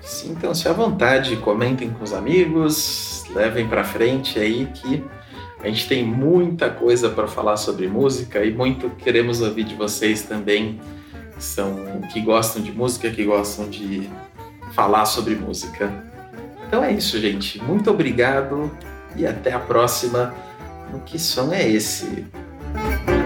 Sintam-se à vontade, comentem com os amigos, levem para frente aí que a gente tem muita coisa para falar sobre música e muito queremos ouvir de vocês também, que são que gostam de música, que gostam de falar sobre música. Então é isso, gente. Muito obrigado e até a próxima. O que som é esse? Thank you.